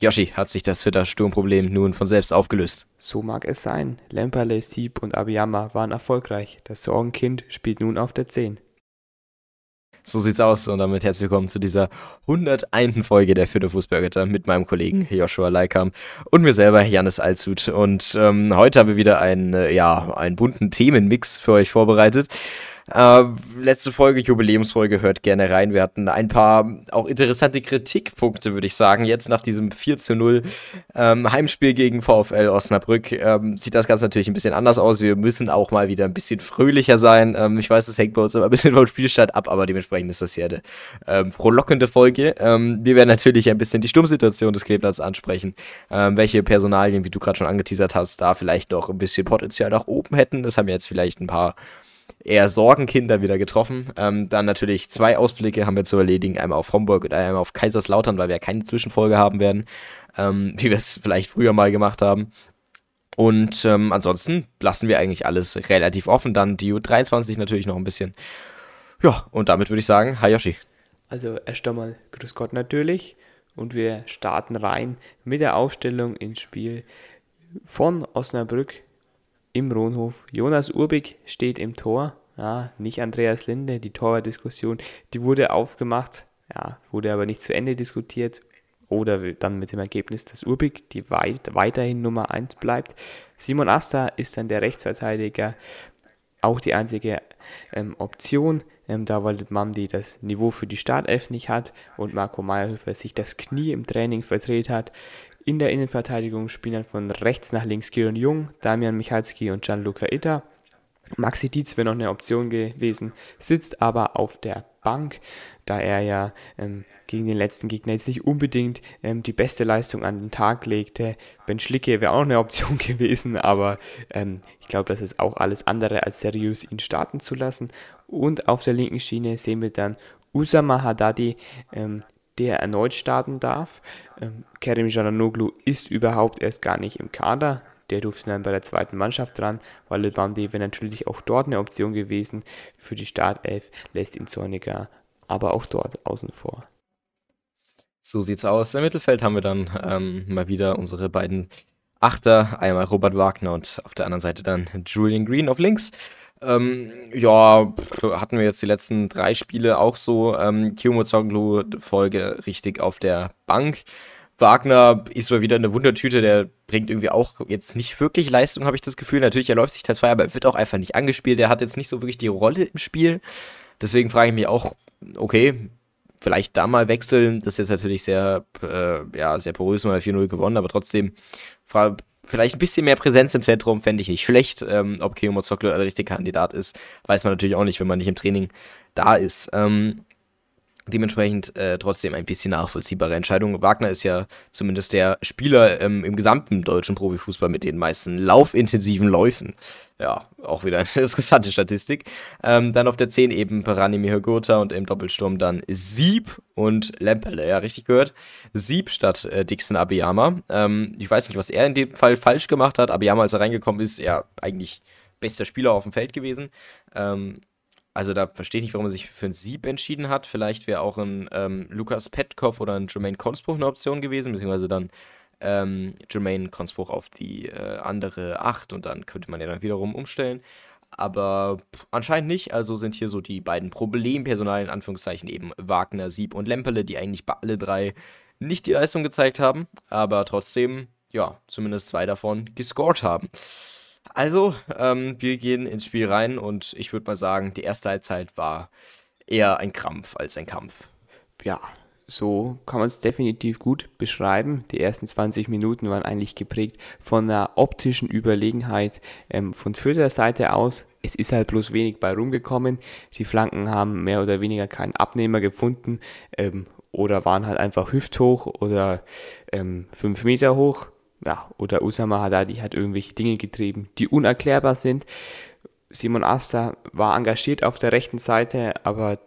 Yoshi, hat sich das Twitter-Sturmproblem nun von selbst aufgelöst? So mag es sein. Lemperle, Sieb und Abiyama waren erfolgreich. Das Sorgenkind spielt nun auf der 10. So sieht's aus und damit herzlich willkommen zu dieser 101. Folge der Fürther Fußballgötter mit meinem Kollegen Joshua Leikam und mir selber Janis Alshut. Und ähm, heute haben wir wieder einen, äh, ja, einen bunten Themenmix für euch vorbereitet. Äh, letzte Folge, Jubiläumsfolge, hört gerne rein. Wir hatten ein paar auch interessante Kritikpunkte, würde ich sagen. Jetzt nach diesem 4 zu 0 ähm, Heimspiel gegen VfL Osnabrück ähm, sieht das Ganze natürlich ein bisschen anders aus. Wir müssen auch mal wieder ein bisschen fröhlicher sein. Ähm, ich weiß, das hängt bei uns immer ein bisschen vom Spielstand ab, aber dementsprechend ist das hier eine ähm, frohlockende Folge. Ähm, wir werden natürlich ein bisschen die Sturmsituation des Kleeblatts ansprechen. Ähm, welche Personalien, wie du gerade schon angeteasert hast, da vielleicht noch ein bisschen Potenzial nach oben hätten. Das haben jetzt vielleicht ein paar eher Sorgenkinder wieder getroffen. Ähm, dann natürlich zwei Ausblicke haben wir zu erledigen, einmal auf Homburg und einmal auf Kaiserslautern, weil wir keine Zwischenfolge haben werden, ähm, wie wir es vielleicht früher mal gemacht haben. Und ähm, ansonsten lassen wir eigentlich alles relativ offen. Dann die U23 natürlich noch ein bisschen. Ja, und damit würde ich sagen, hi Yoshi. Also erst einmal Grüß Gott natürlich. Und wir starten rein mit der Aufstellung ins Spiel von Osnabrück im Rohnhof. Jonas Urbig steht im Tor. Ja, nicht Andreas Linde. Die Torwart-Diskussion, die wurde aufgemacht, ja, wurde aber nicht zu Ende diskutiert. Oder dann mit dem Ergebnis, dass Urbig die weit, weiterhin Nummer 1 bleibt. Simon Asta ist dann der Rechtsverteidiger. Auch die einzige ähm, Option, ähm, da weil Mamdi das Niveau für die Startelf nicht hat und Marco Meyerhöfer sich das Knie im Training verdreht hat. In der Innenverteidigung spielen dann von rechts nach links Kieron Jung, Damian Michalski und Gianluca Itter. Maxi Dietz wäre noch eine Option gewesen, sitzt aber auf der Bank, da er ja ähm, gegen den letzten Gegner jetzt nicht unbedingt ähm, die beste Leistung an den Tag legte. Ben Schlicke wäre auch noch eine Option gewesen, aber ähm, ich glaube, das ist auch alles andere als seriös, ihn starten zu lassen. Und auf der linken Schiene sehen wir dann Usama Haddadi, ähm, der erneut starten darf. Ähm, Kerim Jananoglu ist überhaupt erst gar nicht im Kader. Der durfte dann bei der zweiten Mannschaft dran, weil Lebandi wäre natürlich auch dort eine Option gewesen. Für die Startelf lässt ihn Zorniger aber auch dort außen vor. So sieht's aus. Im Mittelfeld haben wir dann ähm, mal wieder unsere beiden Achter, einmal Robert Wagner und auf der anderen Seite dann Julian Green auf links. Ähm, ja, hatten wir jetzt die letzten drei Spiele auch so. Ähm, Kiyomozoglu Folge richtig auf der Bank. Wagner ist mal wieder eine Wundertüte, der bringt irgendwie auch jetzt nicht wirklich Leistung, habe ich das Gefühl. Natürlich, er läuft sich Teil 2, aber er wird auch einfach nicht angespielt. Er hat jetzt nicht so wirklich die Rolle im Spiel. Deswegen frage ich mich auch, okay, vielleicht da mal wechseln. Das ist jetzt natürlich sehr, äh, ja, sehr porös, mal 4-0 gewonnen, aber trotzdem vielleicht ein bisschen mehr Präsenz im Zentrum fände ich nicht schlecht. Ähm, ob Keomo Zoklo der richtige Kandidat ist, weiß man natürlich auch nicht, wenn man nicht im Training da ist. Ähm, dementsprechend äh, trotzdem ein bisschen nachvollziehbare Entscheidung. Wagner ist ja zumindest der Spieler ähm, im gesamten deutschen Profifußball mit den meisten laufintensiven Läufen. Ja, auch wieder eine interessante Statistik. Ähm, dann auf der 10 eben Peranimir Gotha und im Doppelsturm dann Sieb und Lemperle. Ja, richtig gehört. Sieb statt äh, Dixon Abiyama. Ähm, ich weiß nicht, was er in dem Fall falsch gemacht hat. Abiyama, als er reingekommen ist, ja eigentlich bester Spieler auf dem Feld gewesen. Ähm, also da verstehe ich nicht, warum er sich für ein Sieb entschieden hat. Vielleicht wäre auch ein ähm, Lukas Petkov oder ein Jermaine Konspruch eine Option gewesen, beziehungsweise dann ähm, Jermaine Konspruch auf die äh, andere 8 und dann könnte man ja dann wiederum umstellen. Aber pff, anscheinend nicht. Also sind hier so die beiden Problempersonal in Anführungszeichen eben Wagner, Sieb und Lempele, die eigentlich bei alle drei nicht die Leistung gezeigt haben, aber trotzdem, ja, zumindest zwei davon gescored haben. Also, ähm, wir gehen ins Spiel rein und ich würde mal sagen, die erste Halbzeit war eher ein Krampf als ein Kampf. Ja, so kann man es definitiv gut beschreiben. Die ersten 20 Minuten waren eigentlich geprägt von einer optischen Überlegenheit ähm, von Fürther Seite aus. Es ist halt bloß wenig bei rumgekommen. Die Flanken haben mehr oder weniger keinen Abnehmer gefunden ähm, oder waren halt einfach hüfthoch oder 5 ähm, Meter hoch ja, oder Usama Haddadi hat irgendwelche Dinge getrieben, die unerklärbar sind. Simon Asta war engagiert auf der rechten Seite, aber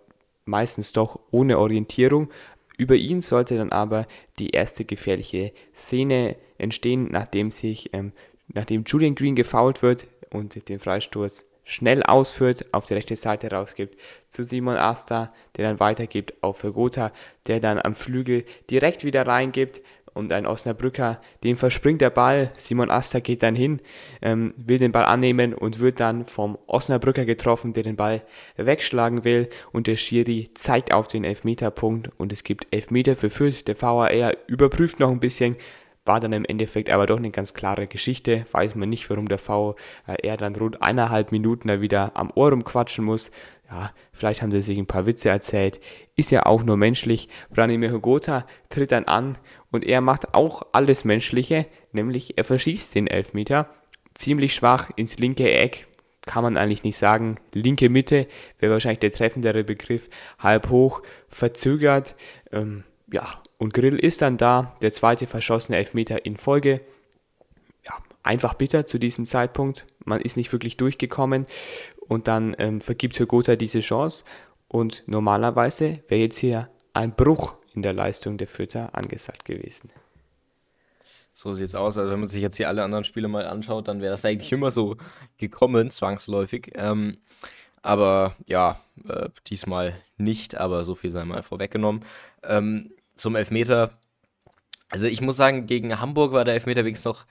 meistens doch ohne Orientierung. Über ihn sollte dann aber die erste gefährliche Szene entstehen, nachdem sich, ähm, nachdem Julian Green gefoult wird und den Freistoß schnell ausführt, auf die rechte Seite rausgibt zu Simon Asta, der dann weitergibt auf Vergota, der dann am Flügel direkt wieder reingibt und ein Osnabrücker, dem verspringt der Ball. Simon Asta geht dann hin, ähm, will den Ball annehmen und wird dann vom Osnabrücker getroffen, der den Ball wegschlagen will. Und der Schiri zeigt auf den Elfmeterpunkt und es gibt Elfmeter für Fürth. Der VAR überprüft noch ein bisschen, war dann im Endeffekt aber doch eine ganz klare Geschichte. Weiß man nicht, warum der VR dann rund eineinhalb Minuten da wieder am Ohr rumquatschen muss. Ja, vielleicht haben sie sich ein paar Witze erzählt. Ist ja auch nur menschlich. Branimir Hugota tritt dann an und er macht auch alles Menschliche, nämlich er verschießt den Elfmeter. Ziemlich schwach ins linke Eck, kann man eigentlich nicht sagen. Linke Mitte wäre wahrscheinlich der treffendere Begriff. Halb hoch, verzögert. Ähm, ja, und Grill ist dann da, der zweite verschossene Elfmeter in Folge. Ja, einfach bitter zu diesem Zeitpunkt. Man ist nicht wirklich durchgekommen und dann ähm, vergibt Hürgotha diese Chance. Und normalerweise wäre jetzt hier ein Bruch in der Leistung der Fürther angesagt gewesen. So sieht es aus. Also wenn man sich jetzt hier alle anderen Spiele mal anschaut, dann wäre das eigentlich immer so gekommen, zwangsläufig. Ähm, aber ja, äh, diesmal nicht, aber so viel sei mal vorweggenommen. Ähm, zum Elfmeter. Also ich muss sagen, gegen Hamburg war der Elfmeter wenigstens noch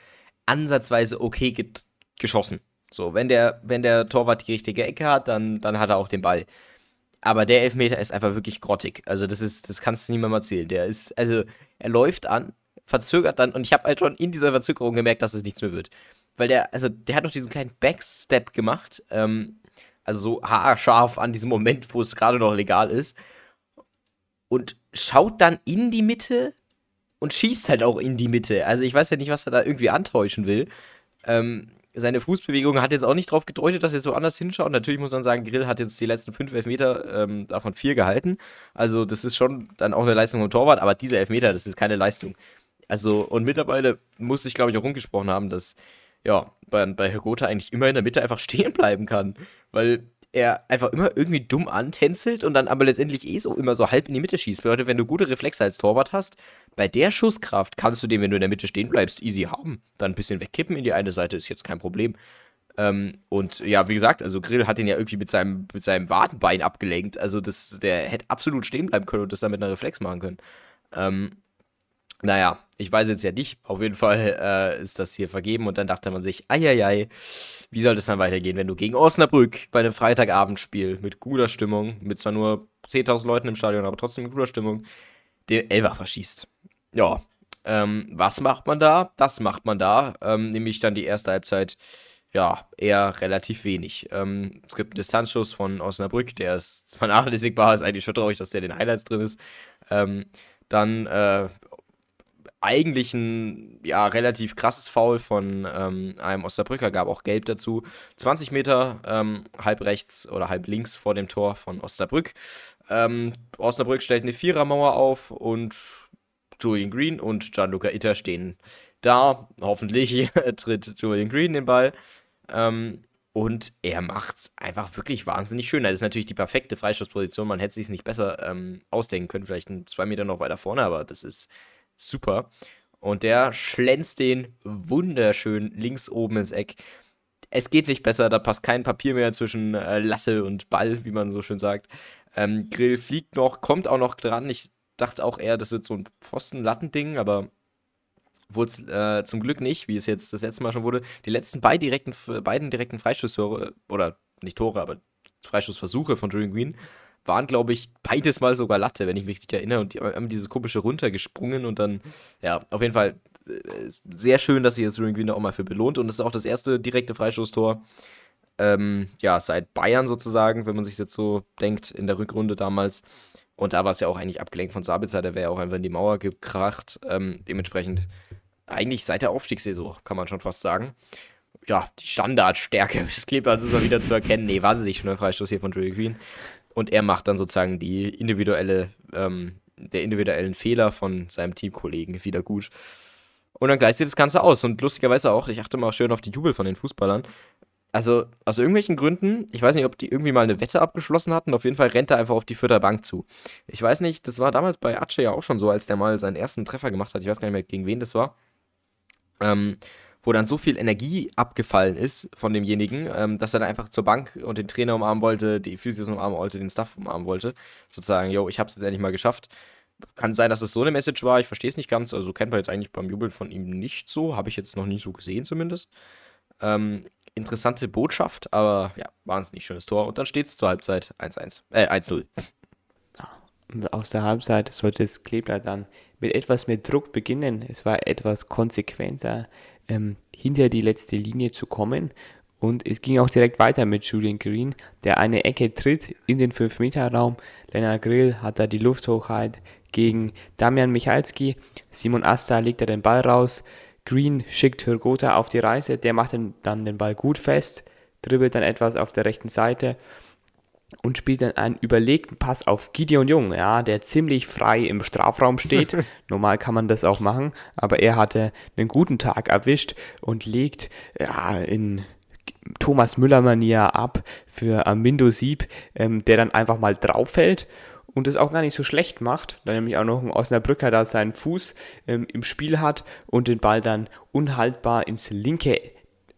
ansatzweise okay geschossen. So, wenn der, wenn der Torwart die richtige Ecke hat, dann, dann hat er auch den Ball. Aber der Elfmeter ist einfach wirklich grottig. Also das ist, das kannst du niemandem erzählen. Der ist, also er läuft an, verzögert dann und ich habe halt schon in dieser Verzögerung gemerkt, dass es nichts mehr wird. Weil der, also der hat noch diesen kleinen Backstep gemacht, ähm, also so haarscharf an diesem Moment, wo es gerade noch legal ist und schaut dann in die Mitte und schießt halt auch in die Mitte. Also ich weiß ja nicht, was er da irgendwie antäuschen will. Ähm, seine Fußbewegung hat jetzt auch nicht drauf gedeutet, dass er so anders hinschaut. Natürlich muss man sagen, Grill hat jetzt die letzten fünf Elfmeter ähm, davon vier gehalten. Also das ist schon dann auch eine Leistung vom Torwart, aber diese Elfmeter, das ist keine Leistung. Also und mittlerweile muss ich, glaube ich, auch rumgesprochen haben, dass ja, bei, bei Herr Gotha eigentlich immer in der Mitte einfach stehen bleiben kann. Weil er einfach immer irgendwie dumm antänzelt und dann aber letztendlich eh so immer so halb in die Mitte schießt. Bedeutet, wenn du gute Reflexe als Torwart hast, bei der Schusskraft kannst du den, wenn du in der Mitte stehen bleibst, easy haben. Dann ein bisschen wegkippen in die eine Seite ist jetzt kein Problem. Ähm, und ja, wie gesagt, also Grill hat ihn ja irgendwie mit seinem, mit seinem Wadenbein abgelenkt. Also das, der hätte absolut stehen bleiben können und das dann mit einer Reflex machen können. Ähm, naja, ich weiß jetzt ja nicht. Auf jeden Fall äh, ist das hier vergeben und dann dachte man sich, eieiei, wie soll das dann weitergehen, wenn du gegen Osnabrück bei einem Freitagabendspiel mit guter Stimmung, mit zwar nur 10.000 Leuten im Stadion, aber trotzdem mit guter Stimmung, den Elfer verschießt. Ja, ähm, was macht man da? Das macht man da, ähm, nämlich dann die erste Halbzeit, ja, eher relativ wenig. Ähm, es gibt einen Distanzschuss von Osnabrück, der ist vernachlässigbar, ist eigentlich schon traurig, dass der in den Highlights drin ist. Ähm, dann äh, eigentlich ein ja, relativ krasses Foul von ähm, einem Osnabrücker, gab auch Gelb dazu. 20 Meter ähm, halb rechts oder halb links vor dem Tor von Osnabrück. Ähm, Osnabrück stellt eine Vierermauer auf und Julian Green und Gianluca Itter stehen da. Hoffentlich tritt Julian Green den Ball. Ähm, und er macht es einfach wirklich wahnsinnig schön. Das ist natürlich die perfekte Freischussposition. Man hätte es sich nicht besser ähm, ausdenken können. Vielleicht zwei Meter noch weiter vorne, aber das ist super. Und der schlänzt den wunderschön links oben ins Eck. Es geht nicht besser, da passt kein Papier mehr zwischen äh, Latte und Ball, wie man so schön sagt. Ähm, Grill fliegt noch, kommt auch noch dran. Ich dachte auch eher, das wird so ein Pfosten-Lattending, aber wurde es äh, zum Glück nicht, wie es jetzt das letzte Mal schon wurde. Die letzten beiden direkten, beiden direkten Freischusstore, oder nicht Tore, aber Freischussversuche von Julian Green waren, glaube ich, beides mal sogar Latte, wenn ich mich richtig erinnere. Und die haben dieses komische runtergesprungen und dann, ja, auf jeden Fall äh, sehr schön, dass sie jetzt Julian Green auch mal für belohnt. Und das ist auch das erste direkte Freistoßtor, ähm, ja, seit Bayern sozusagen, wenn man sich jetzt so denkt, in der Rückrunde damals. Und da war es ja auch eigentlich abgelenkt von Sabitzer, der wäre ja auch einfach in die Mauer gekracht. Ähm, dementsprechend eigentlich seit der Aufstiegssaison, kann man schon fast sagen. Ja, die Standardstärke des Clippers ist mal wieder zu erkennen. Nee, wahnsinnig schöner Freistoß hier von Julian Green. Und er macht dann sozusagen die individuelle, ähm, der individuellen Fehler von seinem Teamkollegen wieder gut. Und dann gleicht sich das Ganze aus. Und lustigerweise auch, ich achte mal schön auf die Jubel von den Fußballern. Also, aus irgendwelchen Gründen, ich weiß nicht, ob die irgendwie mal eine Wette abgeschlossen hatten, auf jeden Fall rennt er einfach auf die Vierter Bank zu. Ich weiß nicht, das war damals bei Ace ja auch schon so, als der mal seinen ersten Treffer gemacht hat. Ich weiß gar nicht mehr, gegen wen das war. Ähm, wo dann so viel Energie abgefallen ist von demjenigen, ähm, dass er dann einfach zur Bank und den Trainer umarmen wollte, die Physios umarmen wollte, den Staff umarmen wollte. Sozusagen, yo, ich hab's jetzt endlich mal geschafft. kann sein, dass es so eine Message war. Ich verstehe es nicht ganz. Also kennt man jetzt eigentlich beim Jubeln von ihm nicht so. Habe ich jetzt noch nie so gesehen zumindest. Ähm, interessante Botschaft, aber ja, wahnsinnig schönes Tor. Und dann steht es zur Halbzeit 1-1. Äh, 1-0. Und aus der Halbzeit sollte es Kleeblatt dann mit etwas mehr Druck beginnen. Es war etwas konsequenter, ähm, hinter die letzte Linie zu kommen. Und es ging auch direkt weiter mit Julian Green, der eine Ecke tritt in den 5-Meter-Raum. Lennart Grill hat da die Lufthochheit gegen Damian Michalski. Simon Asta legt da den Ball raus. Green schickt Hürgota auf die Reise. Der macht dann den Ball gut fest, dribbelt dann etwas auf der rechten Seite und spielt dann einen überlegten Pass auf Gideon Jung, ja, der ziemlich frei im Strafraum steht. Normal kann man das auch machen, aber er hatte einen guten Tag erwischt und legt ja, in Thomas Müller-Manier ab für Amindo Sieb, ähm, der dann einfach mal drauf fällt und es auch gar nicht so schlecht macht, da nämlich auch noch ein Osnabrücker da seinen Fuß ähm, im Spiel hat und den Ball dann unhaltbar ins linke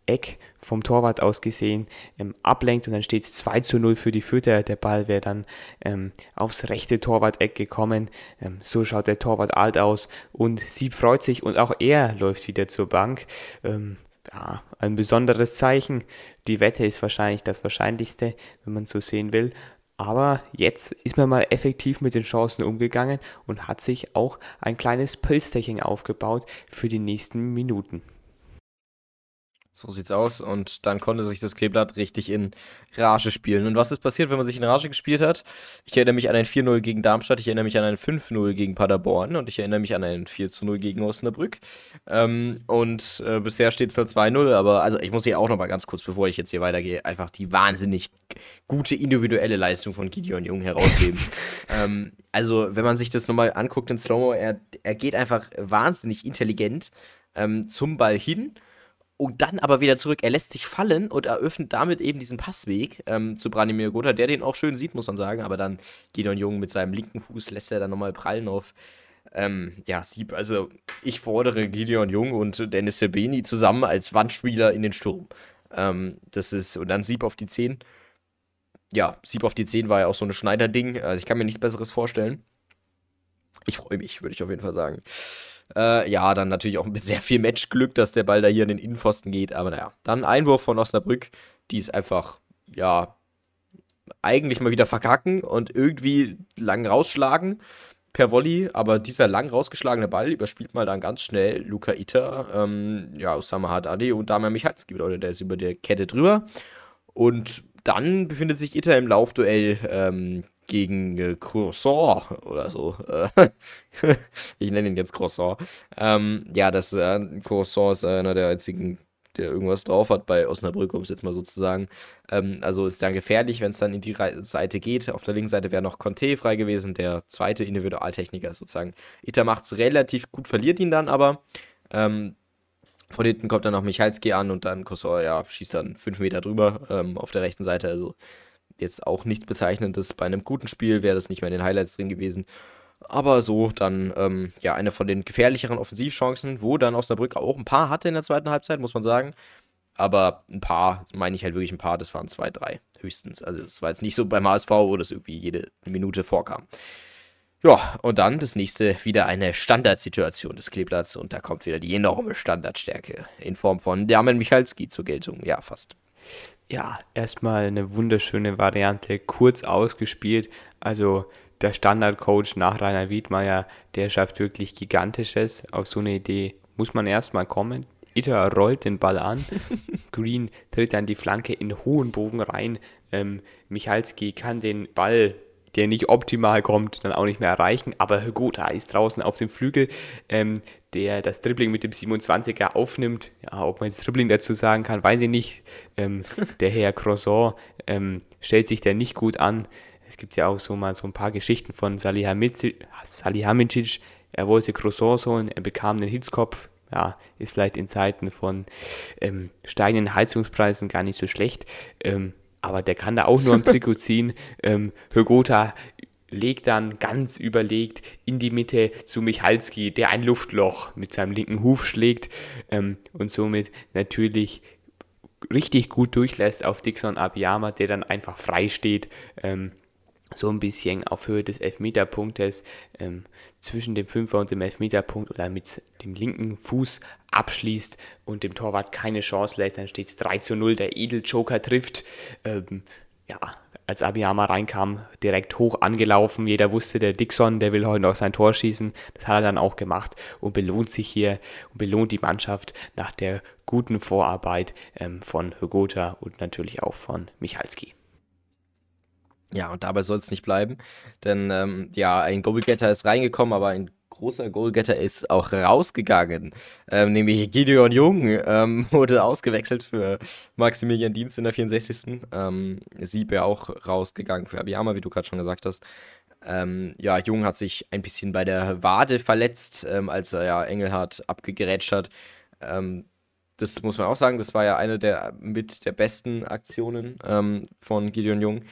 Eck vom Torwart aus gesehen ähm, ablenkt und dann steht es 2 zu 0 für die Fürther. Der Ball wäre dann ähm, aufs rechte Torwart-Eck gekommen. Ähm, so schaut der Torwart alt aus und Sieb freut sich und auch er läuft wieder zur Bank. Ähm, ja, ein besonderes Zeichen. Die Wette ist wahrscheinlich das Wahrscheinlichste, wenn man so sehen will. Aber jetzt ist man mal effektiv mit den Chancen umgegangen und hat sich auch ein kleines Pölsterchen aufgebaut für die nächsten Minuten. So sieht's aus. Und dann konnte sich das Kleeblatt richtig in Rage spielen. Und was ist passiert, wenn man sich in Rage gespielt hat? Ich erinnere mich an ein 4-0 gegen Darmstadt, ich erinnere mich an ein 5-0 gegen Paderborn und ich erinnere mich an ein 4-0 gegen Osnabrück. Ähm, und äh, bisher steht es halt 2-0, aber also ich muss hier auch noch mal ganz kurz, bevor ich jetzt hier weitergehe, einfach die wahnsinnig gute individuelle Leistung von Gideon Jung herausheben. ähm, also, wenn man sich das nochmal anguckt in Slow-Mo, er, er geht einfach wahnsinnig intelligent ähm, zum Ball hin und dann aber wieder zurück. Er lässt sich fallen und eröffnet damit eben diesen Passweg ähm, zu Branimir Gotha, der den auch schön sieht, muss man sagen. Aber dann Gideon Jung mit seinem linken Fuß lässt er dann nochmal prallen auf ähm, ja, Sieb. Also ich fordere Gideon Jung und Dennis Sebeni zusammen als Wandspieler in den Sturm. Ähm, das ist, und dann Sieb auf die 10. Ja, Sieb auf die 10 war ja auch so ein Schneider-Ding. Also ich kann mir nichts Besseres vorstellen. Ich freue mich, würde ich auf jeden Fall sagen. Äh, ja, dann natürlich auch mit sehr viel Matchglück, dass der Ball da hier in den Innenpfosten geht. Aber naja, dann Einwurf von Osnabrück, die ist einfach, ja, eigentlich mal wieder verkacken und irgendwie lang rausschlagen per Volley, aber dieser lang rausgeschlagene Ball überspielt mal dann ganz schnell Luca Ita, ähm, ja, Osama Haddadi und Damian Michalski, oder der ist über der Kette drüber. Und dann befindet sich Ita im Laufduell ähm, gegen äh, Croissant oder so. Äh, ich nenne ihn jetzt Croissant. Ähm, ja, das äh, Croissant ist einer der einzigen, der irgendwas drauf hat bei Osnabrück, um es jetzt mal so zu sagen. Ähm, also ist dann gefährlich, wenn es dann in die Seite geht. Auf der linken Seite wäre noch Conte frei gewesen, der zweite Individualtechniker sozusagen. Ita macht es relativ gut, verliert ihn dann aber. Ähm, von hinten kommt dann noch Michalski an und dann Kossor, ja, schießt dann fünf Meter drüber ähm, auf der rechten Seite. Also jetzt auch nichts Bezeichnendes. Bei einem guten Spiel wäre das nicht mehr in den Highlights drin gewesen. Aber so dann, ähm, ja, eine von den gefährlicheren Offensivchancen, wo dann Osnabrück auch ein paar hatte in der zweiten Halbzeit, muss man sagen. Aber ein paar, meine ich halt wirklich ein paar, das waren zwei, drei höchstens. Also es war jetzt nicht so beim HSV, wo das irgendwie jede Minute vorkam. Ja, und dann das nächste wieder eine Standardsituation des Kleeblatts und da kommt wieder die enorme Standardstärke in Form von Damen Michalski zur Geltung. Ja, fast. Ja, erstmal eine wunderschöne Variante, kurz ausgespielt. Also der Standardcoach nach Rainer Wiedmeier, der schafft wirklich Gigantisches. Auf so eine Idee muss man erstmal kommen. Itter rollt den Ball an. Green tritt dann die Flanke in hohen Bogen rein. Ähm, Michalski kann den Ball der nicht optimal kommt, dann auch nicht mehr erreichen. Aber Hugota ist draußen auf dem Flügel, ähm, der das Dribbling mit dem 27er aufnimmt. Ja, ob man jetzt Dribbling dazu sagen kann, weiß ich nicht. Ähm, der Herr Croissant ähm, stellt sich da nicht gut an. Es gibt ja auch so mal so ein paar Geschichten von Salihamidzic. Er wollte Croissant holen, er bekam den Hitzkopf. Ja, ist vielleicht in Zeiten von ähm, steigenden Heizungspreisen gar nicht so schlecht. Ähm, aber der kann da auch nur am Trikot ziehen. Ähm, Högota legt dann ganz überlegt in die Mitte zu Michalski, der ein Luftloch mit seinem linken Huf schlägt ähm, und somit natürlich richtig gut durchlässt auf Dixon Abiyama, der dann einfach frei steht ähm, so ein bisschen auf Höhe des Elfmeterpunktes ähm, zwischen dem Fünfer und dem Elfmeterpunkt oder mit dem linken Fuß abschließt und dem Torwart keine Chance lässt, dann steht es 3 zu 0, der Edeljoker trifft. Ähm, ja, als Abiyama reinkam, direkt hoch angelaufen. Jeder wusste, der Dixon, der will heute noch sein Tor schießen. Das hat er dann auch gemacht und belohnt sich hier und belohnt die Mannschaft nach der guten Vorarbeit ähm, von Hogota und natürlich auch von Michalski. Ja, und dabei soll es nicht bleiben, denn ähm, ja, ein Goalgetter ist reingekommen, aber ein großer Goalgetter ist auch rausgegangen. Ähm, nämlich Gideon Jung ähm, wurde ausgewechselt für Maximilian Dienst in der 64. Ähm, Sieb ja auch rausgegangen für Abiyama, wie du gerade schon gesagt hast. Ähm, ja, Jung hat sich ein bisschen bei der Wade verletzt, ähm, als er ja Engelhardt abgegrätscht hat. Ähm, das muss man auch sagen, das war ja eine der mit der besten Aktionen ähm, von Gideon Jung.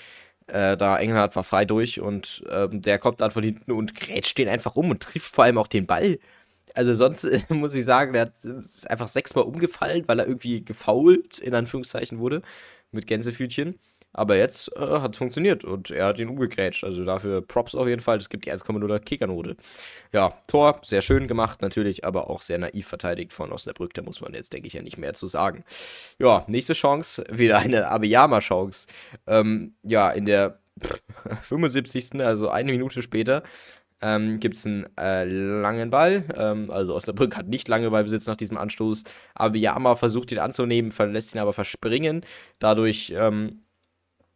Äh, da Engelhardt war frei durch und ähm, der kommt dann von hinten und grätscht den einfach um und trifft vor allem auch den Ball. Also sonst äh, muss ich sagen, der hat, ist einfach sechsmal umgefallen, weil er irgendwie gefault, in Anführungszeichen wurde, mit Gänsefütchen. Aber jetzt äh, hat es funktioniert und er hat ihn umgegrätscht. Also dafür Props auf jeden Fall. Das gibt die 1,0er Kickernote. Ja, Tor, sehr schön gemacht natürlich, aber auch sehr naiv verteidigt von Osnabrück. Da muss man jetzt, denke ich, ja nicht mehr zu sagen. Ja, nächste Chance, wieder eine Abiyama-Chance. Ähm, ja, in der 75. also eine Minute später, ähm, gibt es einen äh, langen Ball. Ähm, also Osnabrück hat nicht lange Ballbesitz nach diesem Anstoß. Abiyama versucht ihn anzunehmen, verlässt ihn aber verspringen. Dadurch ähm,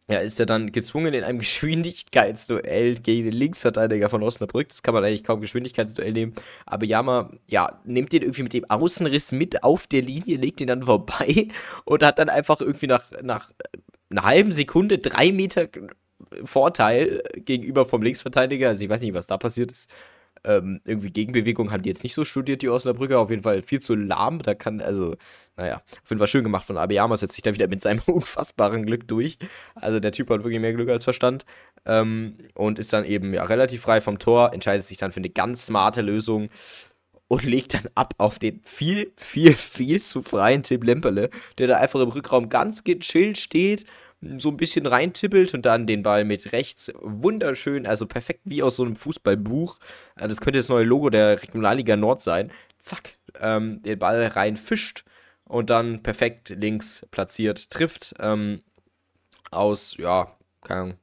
ja, ist er dann gezwungen in einem Geschwindigkeitsduell gegen den Linksverteidiger von Osnabrück. Das kann man eigentlich kaum Geschwindigkeitsduell nehmen. Aber Yama, ja, nimmt den irgendwie mit dem Außenriss mit auf der Linie, legt ihn dann vorbei und hat dann einfach irgendwie nach, nach einer halben Sekunde drei Meter Vorteil gegenüber vom Linksverteidiger. Also ich weiß nicht, was da passiert ist. Ähm, irgendwie Gegenbewegung haben die jetzt nicht so studiert, die Osnabrücker. Auf jeden Fall viel zu lahm. Da kann, also, naja, auf jeden Fall schön gemacht von Abiyama, setzt sich da wieder mit seinem unfassbaren Glück durch. Also der Typ hat wirklich mehr Glück als Verstand. Ähm, und ist dann eben ja relativ frei vom Tor, entscheidet sich dann für eine ganz smarte Lösung und legt dann ab auf den viel, viel, viel zu freien Tim Lemperle, der da einfach im Rückraum ganz gechillt steht so ein bisschen reintippelt und dann den Ball mit rechts wunderschön, also perfekt wie aus so einem Fußballbuch. Äh, das könnte das neue Logo der Regionalliga Nord sein. Zack, ähm, den Ball reinfischt und dann perfekt links platziert trifft. Ähm, aus, ja, keine Ahnung,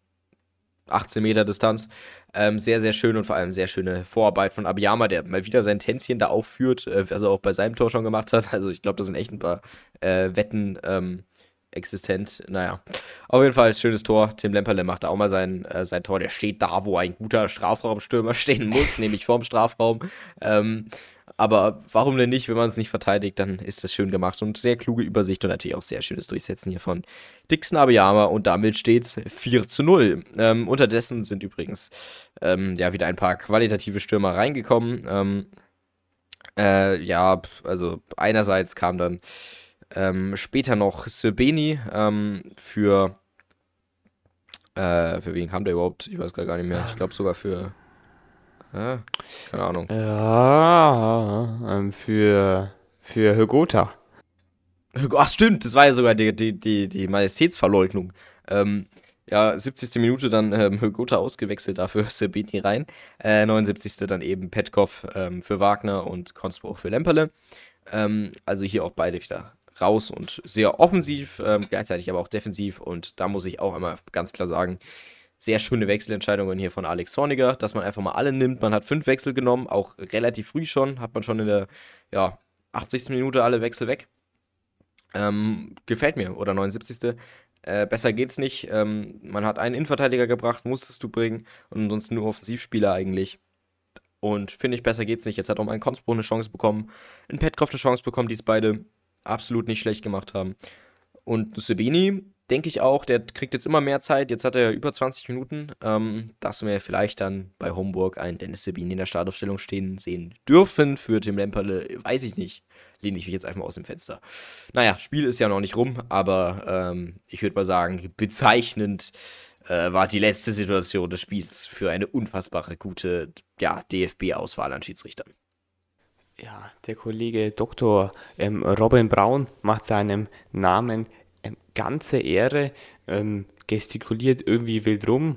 18 Meter Distanz. Ähm, sehr, sehr schön und vor allem sehr schöne Vorarbeit von Abiyama, der mal wieder sein Tänzchen da aufführt, äh, er auch bei seinem Tor schon gemacht hat. Also ich glaube, da sind echt ein paar äh, Wetten ähm, existent. Naja, auf jeden Fall schönes Tor. Tim Lemperle macht da auch mal sein, äh, sein Tor. Der steht da, wo ein guter Strafraumstürmer stehen muss, nämlich vorm Strafraum. Ähm, aber warum denn nicht, wenn man es nicht verteidigt, dann ist das schön gemacht und sehr kluge Übersicht und natürlich auch sehr schönes Durchsetzen hier von Dixon Abiyama und damit steht es 4 zu 0. Ähm, unterdessen sind übrigens ähm, ja wieder ein paar qualitative Stürmer reingekommen. Ähm, äh, ja, also einerseits kam dann ähm, später noch Sebeni ähm, für. Äh, für wen kam der überhaupt? Ich weiß gar nicht mehr. Ich glaube sogar für. Äh, keine Ahnung. Ja, ähm, für. Für Hogota. Ach, stimmt, das war ja sogar die, die, die, die Majestätsverleugnung. Ähm, ja, 70. Minute dann ähm, Högota ausgewechselt, dafür Sebeni rein. Äh, 79. dann eben Petkov ähm, für Wagner und Konspruch für Lemperle. Ähm, also hier auch beide wieder raus und sehr offensiv, ähm, gleichzeitig aber auch defensiv. Und da muss ich auch einmal ganz klar sagen, sehr schöne Wechselentscheidungen hier von Alex Horniger, dass man einfach mal alle nimmt. Man hat fünf Wechsel genommen, auch relativ früh schon, hat man schon in der ja, 80. Minute alle Wechsel weg. Ähm, gefällt mir, oder 79. Äh, besser geht's nicht. Ähm, man hat einen Innenverteidiger gebracht, musstest du bringen, und ansonsten nur Offensivspieler eigentlich. Und finde ich, besser geht's nicht. Jetzt hat auch ein Konspro eine Chance bekommen, ein Petkov eine Chance bekommen, die es beide absolut nicht schlecht gemacht haben. Und Sebini, denke ich auch, der kriegt jetzt immer mehr Zeit. Jetzt hat er über 20 Minuten, ähm, dass wir vielleicht dann bei Homburg einen Dennis Sebini in der Startaufstellung stehen sehen dürfen. Für Tim Lemperle, weiß ich nicht. Lehne ich mich jetzt einfach mal aus dem Fenster. Naja, Spiel ist ja noch nicht rum, aber ähm, ich würde mal sagen, bezeichnend äh, war die letzte Situation des Spiels für eine unfassbare gute ja, DFB-Auswahl an Schiedsrichtern. Ja, der Kollege Dr. Ähm, Robin Braun macht seinem Namen ähm, ganze Ehre, ähm, gestikuliert irgendwie wild rum,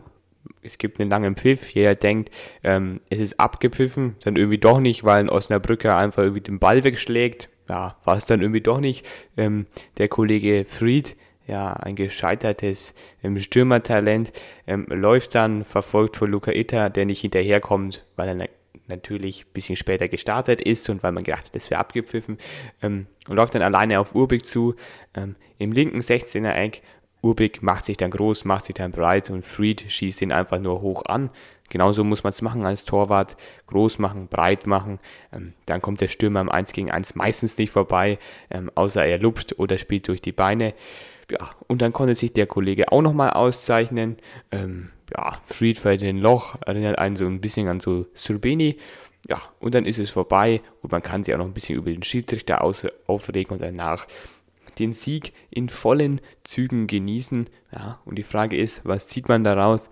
es gibt einen langen Pfiff, jeder denkt, es ist abgepfiffen, dann irgendwie doch nicht, weil ein Osnabrücker einfach irgendwie den Ball wegschlägt. Ja, war es dann irgendwie doch nicht. Der Kollege Fried, ja, ein gescheitertes Stürmertalent, läuft dann, verfolgt von Luca Itter, der nicht hinterherkommt, weil er natürlich ein bisschen später gestartet ist und weil man gedacht hat, das wäre abgepfiffen, ähm, und läuft dann alleine auf Urbig zu, ähm, im linken 16er Eck. Urbig macht sich dann groß, macht sich dann breit und Fried schießt ihn einfach nur hoch an. Genauso muss man es machen als Torwart, groß machen, breit machen. Ähm, dann kommt der Stürmer im 1 gegen 1 meistens nicht vorbei, ähm, außer er lupft oder spielt durch die Beine. Ja, und dann konnte sich der Kollege auch nochmal auszeichnen. Ähm, ja, Fried fällt in Loch, erinnert einen so ein bisschen an so Surbeni. Ja, und dann ist es vorbei und man kann sich auch noch ein bisschen über den Schiedsrichter aus aufregen und danach den Sieg in vollen Zügen genießen. Ja, und die Frage ist, was zieht man daraus?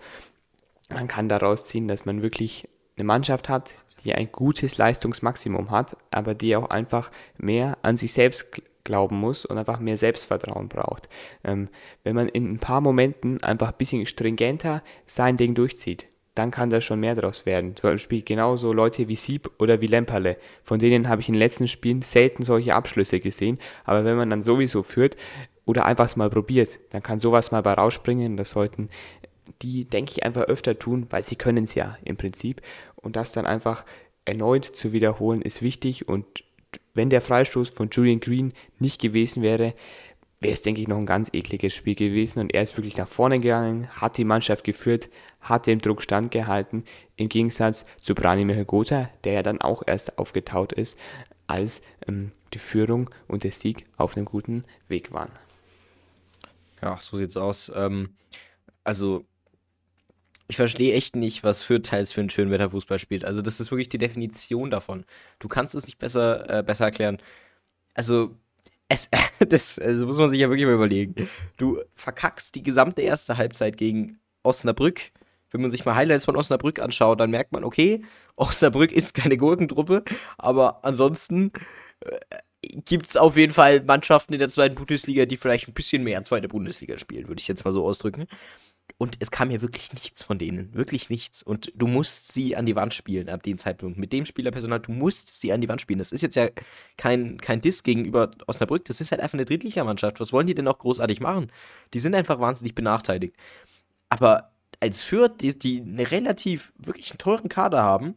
Man kann daraus ziehen, dass man wirklich eine Mannschaft hat, die ein gutes Leistungsmaximum hat, aber die auch einfach mehr an sich selbst glauben muss und einfach mehr Selbstvertrauen braucht. Ähm, wenn man in ein paar Momenten einfach ein bisschen stringenter sein Ding durchzieht, dann kann da schon mehr daraus werden. Zum Beispiel genauso Leute wie Sieb oder wie Lemperle. Von denen habe ich in den letzten Spielen selten solche Abschlüsse gesehen. Aber wenn man dann sowieso führt oder einfach mal probiert, dann kann sowas mal bei rausspringen. Das sollten die, denke ich, einfach öfter tun, weil sie können es ja im Prinzip. Und das dann einfach erneut zu wiederholen ist wichtig. Und wenn der Freistoß von Julian Green nicht gewesen wäre, wäre es, denke ich, noch ein ganz ekliges Spiel gewesen. Und er ist wirklich nach vorne gegangen, hat die Mannschaft geführt, hat dem Druck standgehalten, im Gegensatz zu Branimir Gotha, der ja dann auch erst aufgetaut ist, als ähm, die Führung und der Sieg auf einem guten Weg waren. Ja, so sieht's aus. Ähm, also, ich verstehe echt nicht, was für teils für ein Schönwetterfußball spielt. Also, das ist wirklich die Definition davon. Du kannst es nicht besser, äh, besser erklären. Also, es, das, also muss man sich ja wirklich mal überlegen. Du verkackst die gesamte erste Halbzeit gegen Osnabrück. Wenn man sich mal Highlights von Osnabrück anschaut, dann merkt man, okay, Osnabrück ist keine Gurkentruppe, aber ansonsten äh, gibt es auf jeden Fall Mannschaften in der zweiten Bundesliga, die vielleicht ein bisschen mehr zweite Bundesliga spielen, würde ich jetzt mal so ausdrücken. Und es kam ja wirklich nichts von denen. Wirklich nichts. Und du musst sie an die Wand spielen ab dem Zeitpunkt. Mit dem Spielerpersonal, du musst sie an die Wand spielen. Das ist jetzt ja kein, kein Diss gegenüber Osnabrück. Das ist halt einfach eine Drittligamannschaft. Was wollen die denn noch großartig machen? Die sind einfach wahnsinnig benachteiligt. Aber als Fürth, die, die eine relativ, wirklich einen teuren Kader haben,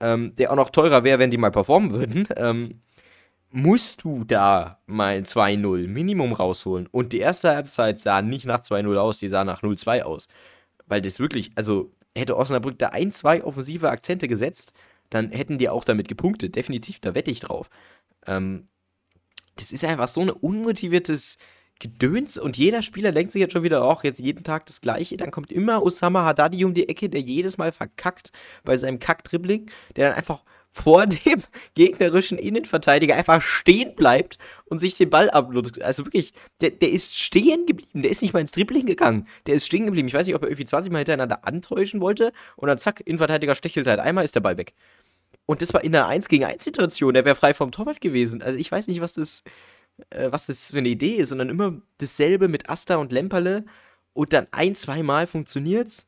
ähm, der auch noch teurer wäre, wenn die mal performen würden, ähm, musst du da mal 2-0 Minimum rausholen. Und die erste Halbzeit sah nicht nach 2-0 aus, die sah nach 0-2 aus. Weil das wirklich, also hätte Osnabrück da ein, zwei offensive Akzente gesetzt, dann hätten die auch damit gepunktet. Definitiv, da wette ich drauf. Ähm, das ist einfach so ein unmotiviertes Gedöns und jeder Spieler denkt sich jetzt schon wieder, auch jetzt jeden Tag das Gleiche. Dann kommt immer Osama Haddadi um die Ecke, der jedes Mal verkackt bei seinem Kack-Dribbling, der dann einfach vor dem gegnerischen Innenverteidiger einfach stehen bleibt und sich den Ball abnutzt. Also wirklich, der, der ist stehen geblieben. Der ist nicht mal ins Dribbling gegangen. Der ist stehen geblieben. Ich weiß nicht, ob er irgendwie 20 Mal hintereinander antäuschen wollte. Und dann zack, Innenverteidiger stechelt halt einmal, ist der Ball weg. Und das war in einer 1 gegen 1 Situation. Der wäre frei vom Torwart gewesen. Also ich weiß nicht, was das, äh, was das für eine Idee ist. Dann immer dasselbe mit Asta und Lemperle. Und dann ein, zweimal funktioniert's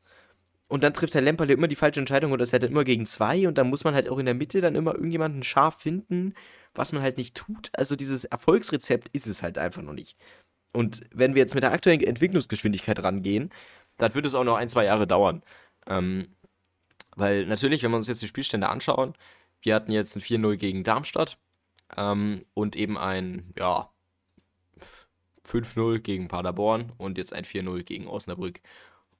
und dann trifft Herr Lemperle immer die falsche Entscheidung oder es hätte immer gegen zwei und dann muss man halt auch in der Mitte dann immer irgendjemanden scharf finden, was man halt nicht tut. Also dieses Erfolgsrezept ist es halt einfach noch nicht. Und wenn wir jetzt mit der aktuellen Entwicklungsgeschwindigkeit rangehen, dann wird es auch noch ein, zwei Jahre dauern. Ähm, weil natürlich, wenn wir uns jetzt die Spielstände anschauen, wir hatten jetzt ein 4-0 gegen Darmstadt ähm, und eben ein, ja, 5-0 gegen Paderborn und jetzt ein 4-0 gegen Osnabrück.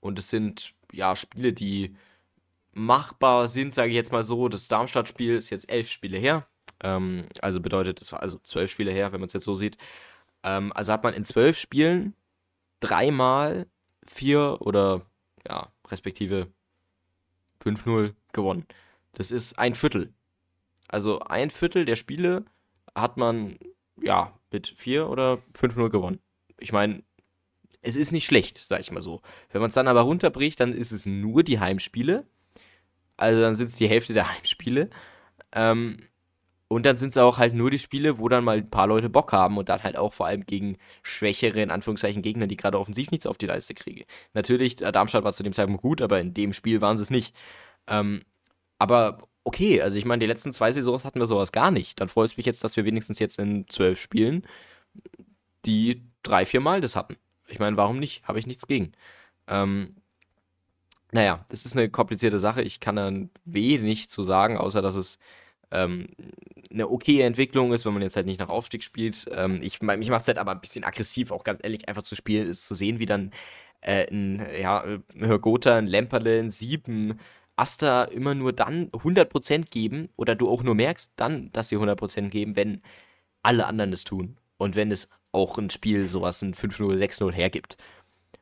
Und es sind ja Spiele, die machbar sind, sage ich jetzt mal so. Das Darmstadt-Spiel ist jetzt elf Spiele her. Ähm, also bedeutet, das war also zwölf Spiele her, wenn man es jetzt so sieht. Ähm, also hat man in zwölf Spielen dreimal vier oder ja, respektive 5-0 gewonnen. Das ist ein Viertel. Also ein Viertel der Spiele hat man ja mit 4 oder 5-0 gewonnen. Ich meine, es ist nicht schlecht, sag ich mal so. Wenn man es dann aber runterbricht, dann ist es nur die Heimspiele. Also dann sind es die Hälfte der Heimspiele. Ähm, Und dann sind es auch halt nur die Spiele, wo dann mal ein paar Leute Bock haben und dann halt auch vor allem gegen schwächere, in Anführungszeichen, Gegner, die gerade offensiv nichts auf die Leiste kriegen. Natürlich, äh, Darmstadt war zu dem Zeitpunkt gut, aber in dem Spiel waren sie es nicht. Ähm, aber okay, also ich meine, die letzten zwei Saisons hatten wir sowas gar nicht. Dann freut es mich jetzt, dass wir wenigstens jetzt in zwölf Spielen die drei, vier Mal das hatten. Ich meine, warum nicht? Habe ich nichts gegen. Ähm, naja, das ist eine komplizierte Sache. Ich kann da wenig zu sagen, außer dass es ähm, eine okaye Entwicklung ist, wenn man jetzt halt nicht nach Aufstieg spielt. Ähm, ich, mich macht es halt aber ein bisschen aggressiv, auch ganz ehrlich, einfach zu spielen, ist zu sehen, wie dann äh, ein, ja, ein Gotha, ein Lemperle, ein Sieben, Asta immer nur dann 100% geben oder du auch nur merkst dann, dass sie 100% geben, wenn alle anderen es tun und wenn es auch ein Spiel sowas ein 5-0, 6-0 hergibt.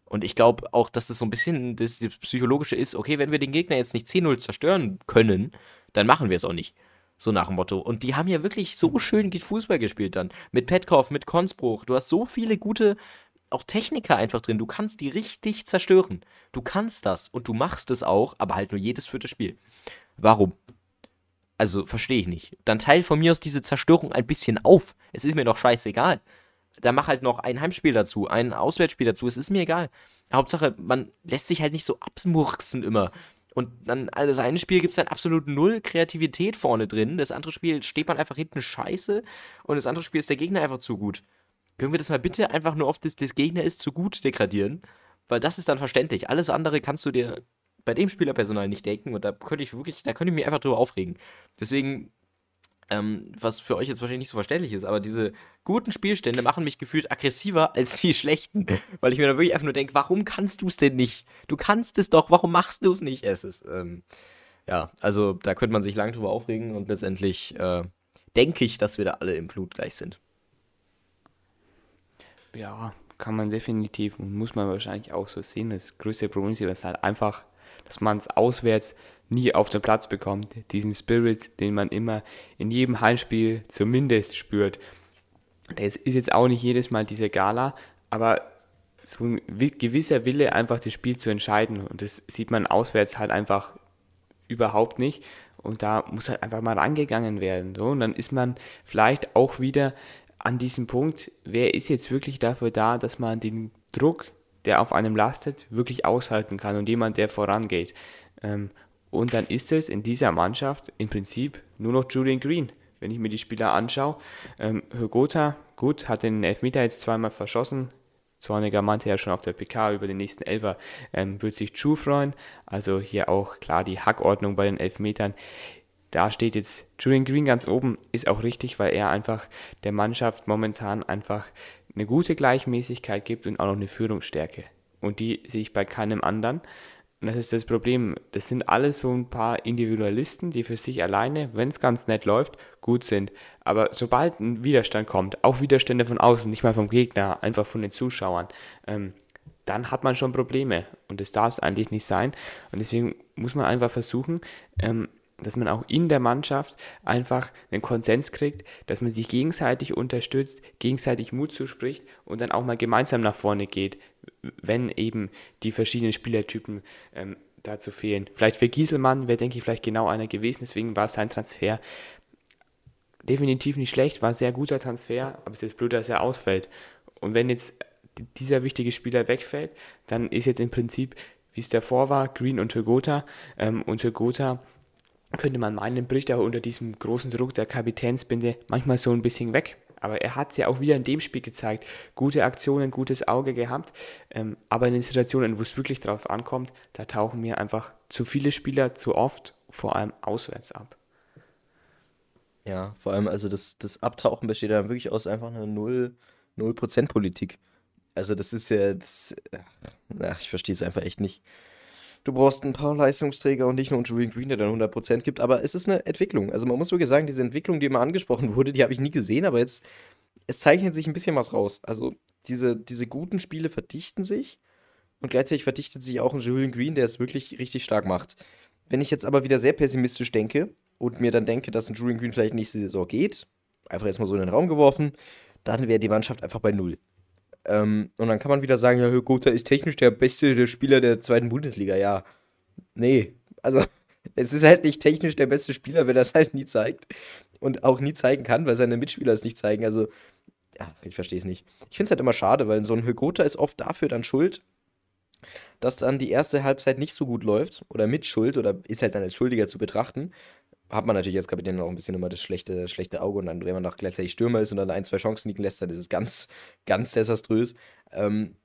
Und ich glaube auch, dass das so ein bisschen das Psychologische ist, okay, wenn wir den Gegner jetzt nicht 10-0 zerstören können, dann machen wir es auch nicht. So nach dem Motto. Und die haben ja wirklich so schön Fußball gespielt dann. Mit Petkoff, mit Konsbruch. Du hast so viele gute, auch Techniker einfach drin. Du kannst die richtig zerstören. Du kannst das und du machst es auch, aber halt nur jedes vierte Spiel. Warum? Also, verstehe ich nicht. Dann teil von mir aus diese Zerstörung ein bisschen auf. Es ist mir doch scheißegal. Dann mach halt noch ein Heimspiel dazu, ein Auswärtsspiel dazu. Es ist mir egal. Hauptsache, man lässt sich halt nicht so abmurksen immer. Und dann, also das eine Spiel gibt es dann absolut null Kreativität vorne drin. Das andere Spiel steht man einfach hinten scheiße. Und das andere Spiel ist der Gegner einfach zu gut. Können wir das mal bitte einfach nur auf das, das Gegner ist zu gut degradieren? Weil das ist dann verständlich. Alles andere kannst du dir bei dem Spielerpersonal nicht denken. Und da könnte ich wirklich, da könnte ich mich einfach drüber aufregen. Deswegen ähm, was für euch jetzt wahrscheinlich nicht so verständlich ist, aber diese guten Spielstände machen mich gefühlt aggressiver als die schlechten, weil ich mir dann wirklich einfach nur denke, warum kannst du es denn nicht? Du kannst es doch, warum machst du es nicht? Es ist, ähm, ja, also da könnte man sich lang drüber aufregen und letztendlich äh, denke ich, dass wir da alle im Blut gleich sind. Ja, kann man definitiv und muss man wahrscheinlich auch so sehen. Das größte Problem ist, halt einfach, dass man es auswärts nie auf den Platz bekommt. Diesen Spirit, den man immer in jedem Heimspiel zumindest spürt. Das ist jetzt auch nicht jedes Mal diese Gala, aber so ein gewisser Wille, einfach das Spiel zu entscheiden. Und das sieht man auswärts halt einfach überhaupt nicht. Und da muss halt einfach mal rangegangen werden. So. Und dann ist man vielleicht auch wieder an diesem Punkt, wer ist jetzt wirklich dafür da, dass man den Druck, der auf einem lastet, wirklich aushalten kann und jemand, der vorangeht. Ähm, und dann ist es in dieser Mannschaft im Prinzip nur noch Julian Green. Wenn ich mir die Spieler anschaue, ähm, Hogota, gut, hat den Elfmeter jetzt zweimal verschossen. Zorniger meinte ja schon auf der PK über den nächsten Elfer, ähm, wird sich Chu freuen. Also hier auch klar die Hackordnung bei den Elfmetern. Da steht jetzt Julian Green ganz oben, ist auch richtig, weil er einfach der Mannschaft momentan einfach eine gute Gleichmäßigkeit gibt und auch noch eine Führungsstärke. Und die sehe ich bei keinem anderen. Und das ist das Problem. Das sind alles so ein paar Individualisten, die für sich alleine, wenn es ganz nett läuft, gut sind. Aber sobald ein Widerstand kommt, auch Widerstände von außen, nicht mal vom Gegner, einfach von den Zuschauern, ähm, dann hat man schon Probleme. Und das darf es eigentlich nicht sein. Und deswegen muss man einfach versuchen, ähm, dass man auch in der Mannschaft einfach einen Konsens kriegt, dass man sich gegenseitig unterstützt, gegenseitig Mut zuspricht und dann auch mal gemeinsam nach vorne geht, wenn eben die verschiedenen Spielertypen ähm, dazu fehlen. Vielleicht für Gieselmann wäre, denke ich, vielleicht genau einer gewesen, deswegen war sein Transfer definitiv nicht schlecht, war ein sehr guter Transfer, aber es ist blöd, dass er ausfällt. Und wenn jetzt dieser wichtige Spieler wegfällt, dann ist jetzt im Prinzip, wie es davor war, Green und Togota. Ähm, und Togota könnte man meinen, bricht auch unter diesem großen Druck der Kapitänsbinde manchmal so ein bisschen weg. Aber er hat es ja auch wieder in dem Spiel gezeigt. Gute Aktionen, gutes Auge gehabt. Ähm, aber in den Situationen, wo es wirklich drauf ankommt, da tauchen mir einfach zu viele Spieler zu oft, vor allem auswärts ab. Ja, vor allem, also das, das Abtauchen besteht dann wirklich aus einfach einer 0%-Politik. Also das ist ja, das, ja, ich verstehe es einfach echt nicht. Du brauchst ein paar Leistungsträger und nicht nur einen Julian Green, der dann 100% gibt. Aber es ist eine Entwicklung. Also man muss wirklich sagen, diese Entwicklung, die immer angesprochen wurde, die habe ich nie gesehen. Aber jetzt, es zeichnet sich ein bisschen was raus. Also diese, diese guten Spiele verdichten sich. Und gleichzeitig verdichtet sich auch ein Julian Green, der es wirklich richtig stark macht. Wenn ich jetzt aber wieder sehr pessimistisch denke und mir dann denke, dass ein Julian Green vielleicht nächste Saison geht, einfach erstmal so in den Raum geworfen, dann wäre die Mannschaft einfach bei Null. Ähm, und dann kann man wieder sagen, ja, Gotha ist technisch der beste Spieler der zweiten Bundesliga. Ja, nee, also es ist halt nicht technisch der beste Spieler, wenn er es halt nie zeigt. und auch nie zeigen kann, weil seine Mitspieler es nicht zeigen. Also, ja, ich verstehe es nicht. Ich finde es halt immer schade, weil so ein Hygota ist oft dafür dann schuld, dass dann die erste Halbzeit nicht so gut läuft oder mit Schuld oder ist halt dann als Schuldiger zu betrachten. Hat man natürlich als Kapitän auch ein bisschen immer das schlechte, schlechte Auge und dann, wenn man noch gleichzeitig Stürmer ist und dann ein, zwei Chancen liegen lässt, dann ist es ganz, ganz desaströs. Ähm,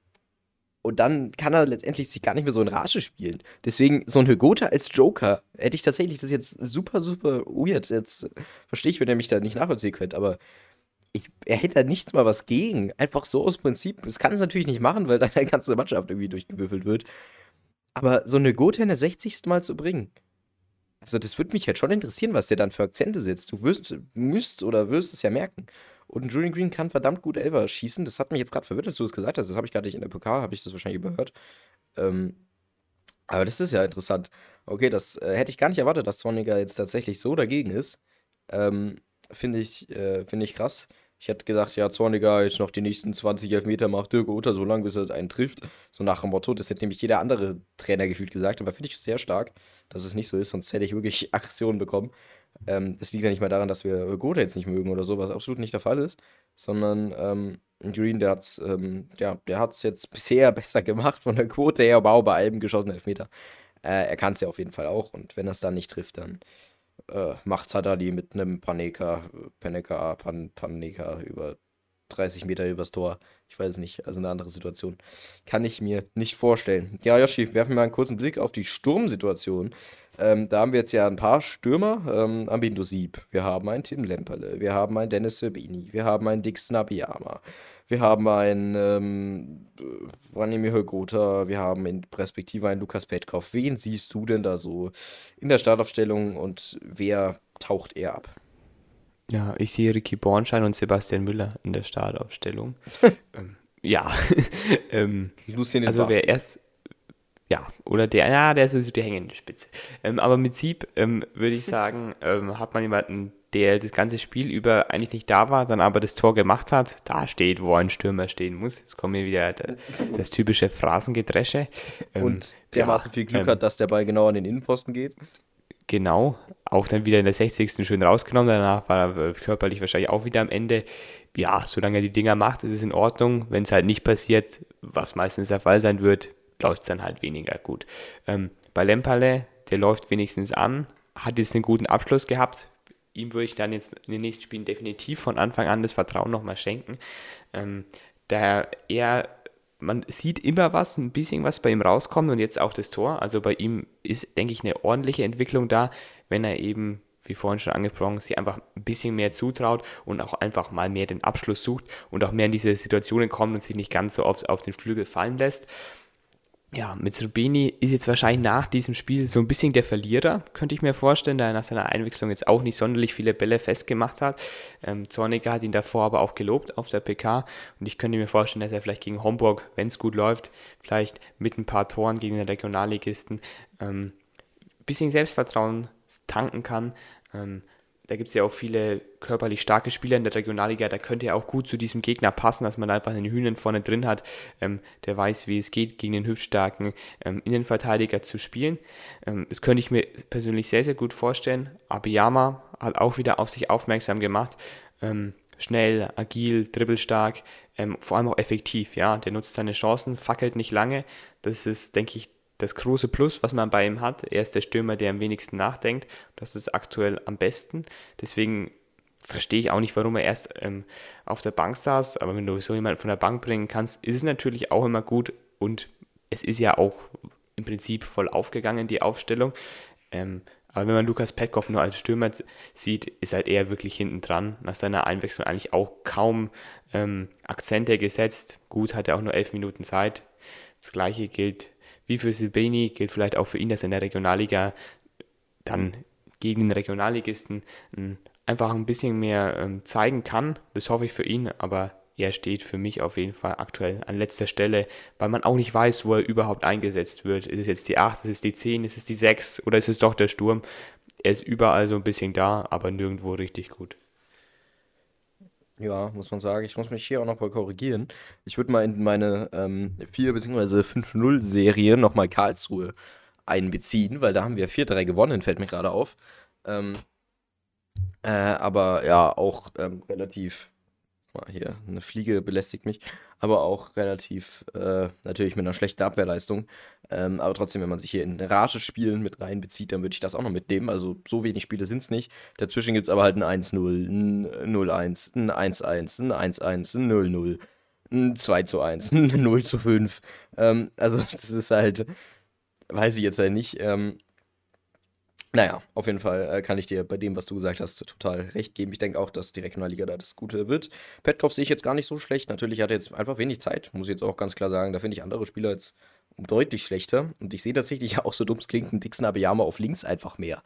und dann kann er letztendlich sich gar nicht mehr so in Rage spielen. Deswegen, so ein Hygota als Joker hätte ich tatsächlich, das jetzt super, super weird. Jetzt verstehe ich, wenn er mich da nicht nachvollziehen könnte, aber ich, er hätte da nichts mal was gegen. Einfach so aus Prinzip. Das kann es natürlich nicht machen, weil dann eine ganze Mannschaft irgendwie durchgewürfelt wird. Aber so eine Gotha in der 60. Mal zu bringen, also das würde mich halt schon interessieren, was der dann für Akzente setzt. Du wirst, müsst oder wirst es ja merken. Und Julian Green kann verdammt gut Elver schießen. Das hat mich jetzt gerade verwirrt, dass du das gesagt hast. Das habe ich gerade nicht in der PK, habe ich das wahrscheinlich überhört. Ähm, aber das ist ja interessant. Okay, das äh, hätte ich gar nicht erwartet, dass Zorniger jetzt tatsächlich so dagegen ist. Ähm, Finde ich, äh, find ich krass. Ich hätte gedacht, ja, Zorniger jetzt noch die nächsten 20 Elfmeter macht Dirk Otter so lange, bis er einen trifft. So nach dem Motto. Das hätte nämlich jeder andere Trainer gefühlt gesagt. Aber finde ich sehr stark, dass es nicht so ist, sonst hätte ich wirklich Aggressionen bekommen. Ähm, das liegt ja nicht mal daran, dass wir Gotha jetzt nicht mögen oder so, was absolut nicht der Fall ist, sondern ähm, Green, der hat's, ähm, ja, der hat's jetzt bisher besser gemacht von der Quote her, aber auch bei einem geschossenen Elfmeter. Äh, er kann es ja auf jeden Fall auch und wenn er es dann nicht trifft, dann äh, macht Zadali mit einem Paneka, Paneka, Pan, Paneka über 30 Meter übers Tor. Ich weiß nicht, also eine andere Situation. Kann ich mir nicht vorstellen. Ja, Yoshi, werfen wir mal einen kurzen Blick auf die Sturmsituation. Ähm, da haben wir jetzt ja ein paar Stürmer. Ähm, Ambindo Sieb, wir haben einen Tim Lemperle, wir haben einen Dennis Serbini, wir haben einen Dixon Abiyama, wir haben einen ähm, Branimir Högota, wir haben in Perspektive einen Lukas Petkov. Wen siehst du denn da so in der Startaufstellung und wer taucht er ab? Ja, ich sehe Ricky Bornschein und Sebastian Müller in der Startaufstellung. ähm, ja. ähm, Lucien also wer erst ja, oder der, ja, der ist sowieso die hängende Spitze. Ähm, aber mit Sieb ähm, würde ich sagen, ähm, hat man jemanden, der das ganze Spiel über eigentlich nicht da war, dann aber das Tor gemacht hat, da steht, wo ein Stürmer stehen muss. Jetzt kommt mir wieder der, das typische Phrasengedresche. Ähm, Und dermaßen ja, viel Glück ähm, hat, dass der Ball genau an den Innenpfosten geht. Genau, auch dann wieder in der 60. schön rausgenommen, danach war er körperlich wahrscheinlich auch wieder am Ende. Ja, solange er die Dinger macht, ist es in Ordnung. Wenn es halt nicht passiert, was meistens der Fall sein wird, läuft es dann halt weniger gut. Ähm, bei Lempale, der läuft wenigstens an, hat jetzt einen guten Abschluss gehabt. Ihm würde ich dann jetzt in den nächsten Spielen definitiv von Anfang an das Vertrauen nochmal schenken. Ähm, daher er, man sieht immer was, ein bisschen was bei ihm rauskommt und jetzt auch das Tor. Also bei ihm ist, denke ich, eine ordentliche Entwicklung da, wenn er eben wie vorhin schon angesprochen, sich einfach ein bisschen mehr zutraut und auch einfach mal mehr den Abschluss sucht und auch mehr in diese Situationen kommt und sich nicht ganz so oft auf den Flügel fallen lässt ja, mit Rubini ist jetzt wahrscheinlich nach diesem Spiel so ein bisschen der Verlierer, könnte ich mir vorstellen, da er nach seiner Einwechslung jetzt auch nicht sonderlich viele Bälle festgemacht hat. Ähm, Zorniger hat ihn davor aber auch gelobt auf der PK und ich könnte mir vorstellen, dass er vielleicht gegen Homburg, wenn es gut läuft, vielleicht mit ein paar Toren gegen den Regionalligisten ähm, ein bisschen Selbstvertrauen tanken kann. Ähm, da gibt es ja auch viele körperlich starke Spieler in der Regionalliga, da könnte er auch gut zu diesem Gegner passen, dass man einfach einen Hühnen vorne drin hat, ähm, der weiß, wie es geht, gegen den hüftstarken ähm, Innenverteidiger zu spielen. Ähm, das könnte ich mir persönlich sehr, sehr gut vorstellen. Abiyama hat auch wieder auf sich aufmerksam gemacht. Ähm, schnell, agil, dribbelstark, ähm, vor allem auch effektiv. Ja, der nutzt seine Chancen, fackelt nicht lange. Das ist, denke ich, das große Plus, was man bei ihm hat. Er ist der Stürmer, der am wenigsten nachdenkt. Das ist aktuell am besten. Deswegen verstehe ich auch nicht, warum er erst ähm, auf der Bank saß. Aber wenn du so jemanden von der Bank bringen kannst, ist es natürlich auch immer gut. Und es ist ja auch im Prinzip voll aufgegangen, die Aufstellung. Ähm, aber wenn man Lukas Petkov nur als Stürmer sieht, ist halt er wirklich hinten dran. Nach seiner Einwechslung eigentlich auch kaum ähm, Akzente gesetzt. Gut, hat er auch nur elf Minuten Zeit. Das gleiche gilt wie für Silbeni gilt vielleicht auch für ihn, dass er in der Regionalliga dann gegen den Regionalligisten ähm, einfach ein bisschen mehr ähm, zeigen kann. Das hoffe ich für ihn, aber er steht für mich auf jeden Fall aktuell an letzter Stelle, weil man auch nicht weiß, wo er überhaupt eingesetzt wird. Ist es jetzt die 8, ist es die 10, ist es die 6 oder ist es doch der Sturm? Er ist überall so ein bisschen da, aber nirgendwo richtig gut. Ja, muss man sagen. Ich muss mich hier auch noch mal korrigieren. Ich würde mal in meine ähm, 4- bzw. 5-0-Serie nochmal Karlsruhe einbeziehen, weil da haben wir 4-3 gewonnen, fällt mir gerade auf. Ähm, Äh, aber ja, auch ähm, relativ. Hier, eine Fliege belästigt mich, aber auch relativ äh, natürlich mit einer schlechten Abwehrleistung. Ähm, aber trotzdem, wenn man sich hier in Rage-Spielen mit reinbezieht, dann würde ich das auch noch mitnehmen. Also so wenig Spiele sind es nicht. Dazwischen gibt es aber halt ein 1-0, ein 0-1, ein 1-1, ein 1-1, ein 0-0, ein 2 zu 1, ein 0 zu 5. Ähm, also das ist halt, weiß ich jetzt halt nicht. Ähm, naja, auf jeden Fall äh, kann ich dir bei dem, was du gesagt hast, total recht geben. Ich denke auch, dass die Regionalliga da das Gute wird. Petkov sehe ich jetzt gar nicht so schlecht. Natürlich hat er jetzt einfach wenig Zeit, muss ich jetzt auch ganz klar sagen. Da finde ich andere Spieler jetzt deutlich schlechter. Und ich sehe tatsächlich auch so dumm es klingt, einen Dixon Abiyama auf links einfach mehr.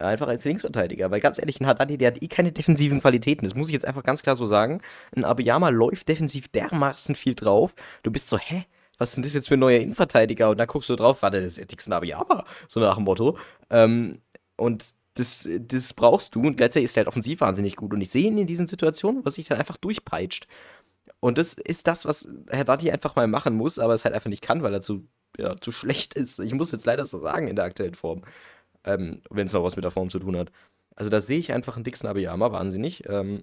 Einfach als Linksverteidiger. Weil ganz ehrlich, ein Haddadi, der hat eh keine defensiven Qualitäten. Das muss ich jetzt einfach ganz klar so sagen. Ein Abiyama läuft defensiv dermaßen viel drauf. Du bist so, hä? Was sind das jetzt für neue Innenverteidiger? Und dann guckst du drauf, warte, das ist Dixon Abiyama, so nach dem Motto. Ähm, und das, das brauchst du. Und gleichzeitig ist er halt offensiv wahnsinnig gut. Und ich sehe ihn in diesen Situationen, was sich dann einfach durchpeitscht. Und das ist das, was Herr Dati einfach mal machen muss, aber es halt einfach nicht kann, weil er zu, ja, zu schlecht ist. Ich muss jetzt leider so sagen in der aktuellen Form. Ähm, Wenn es noch was mit der Form zu tun hat. Also da sehe ich einfach einen Dixon Abiyama wahnsinnig. Ähm,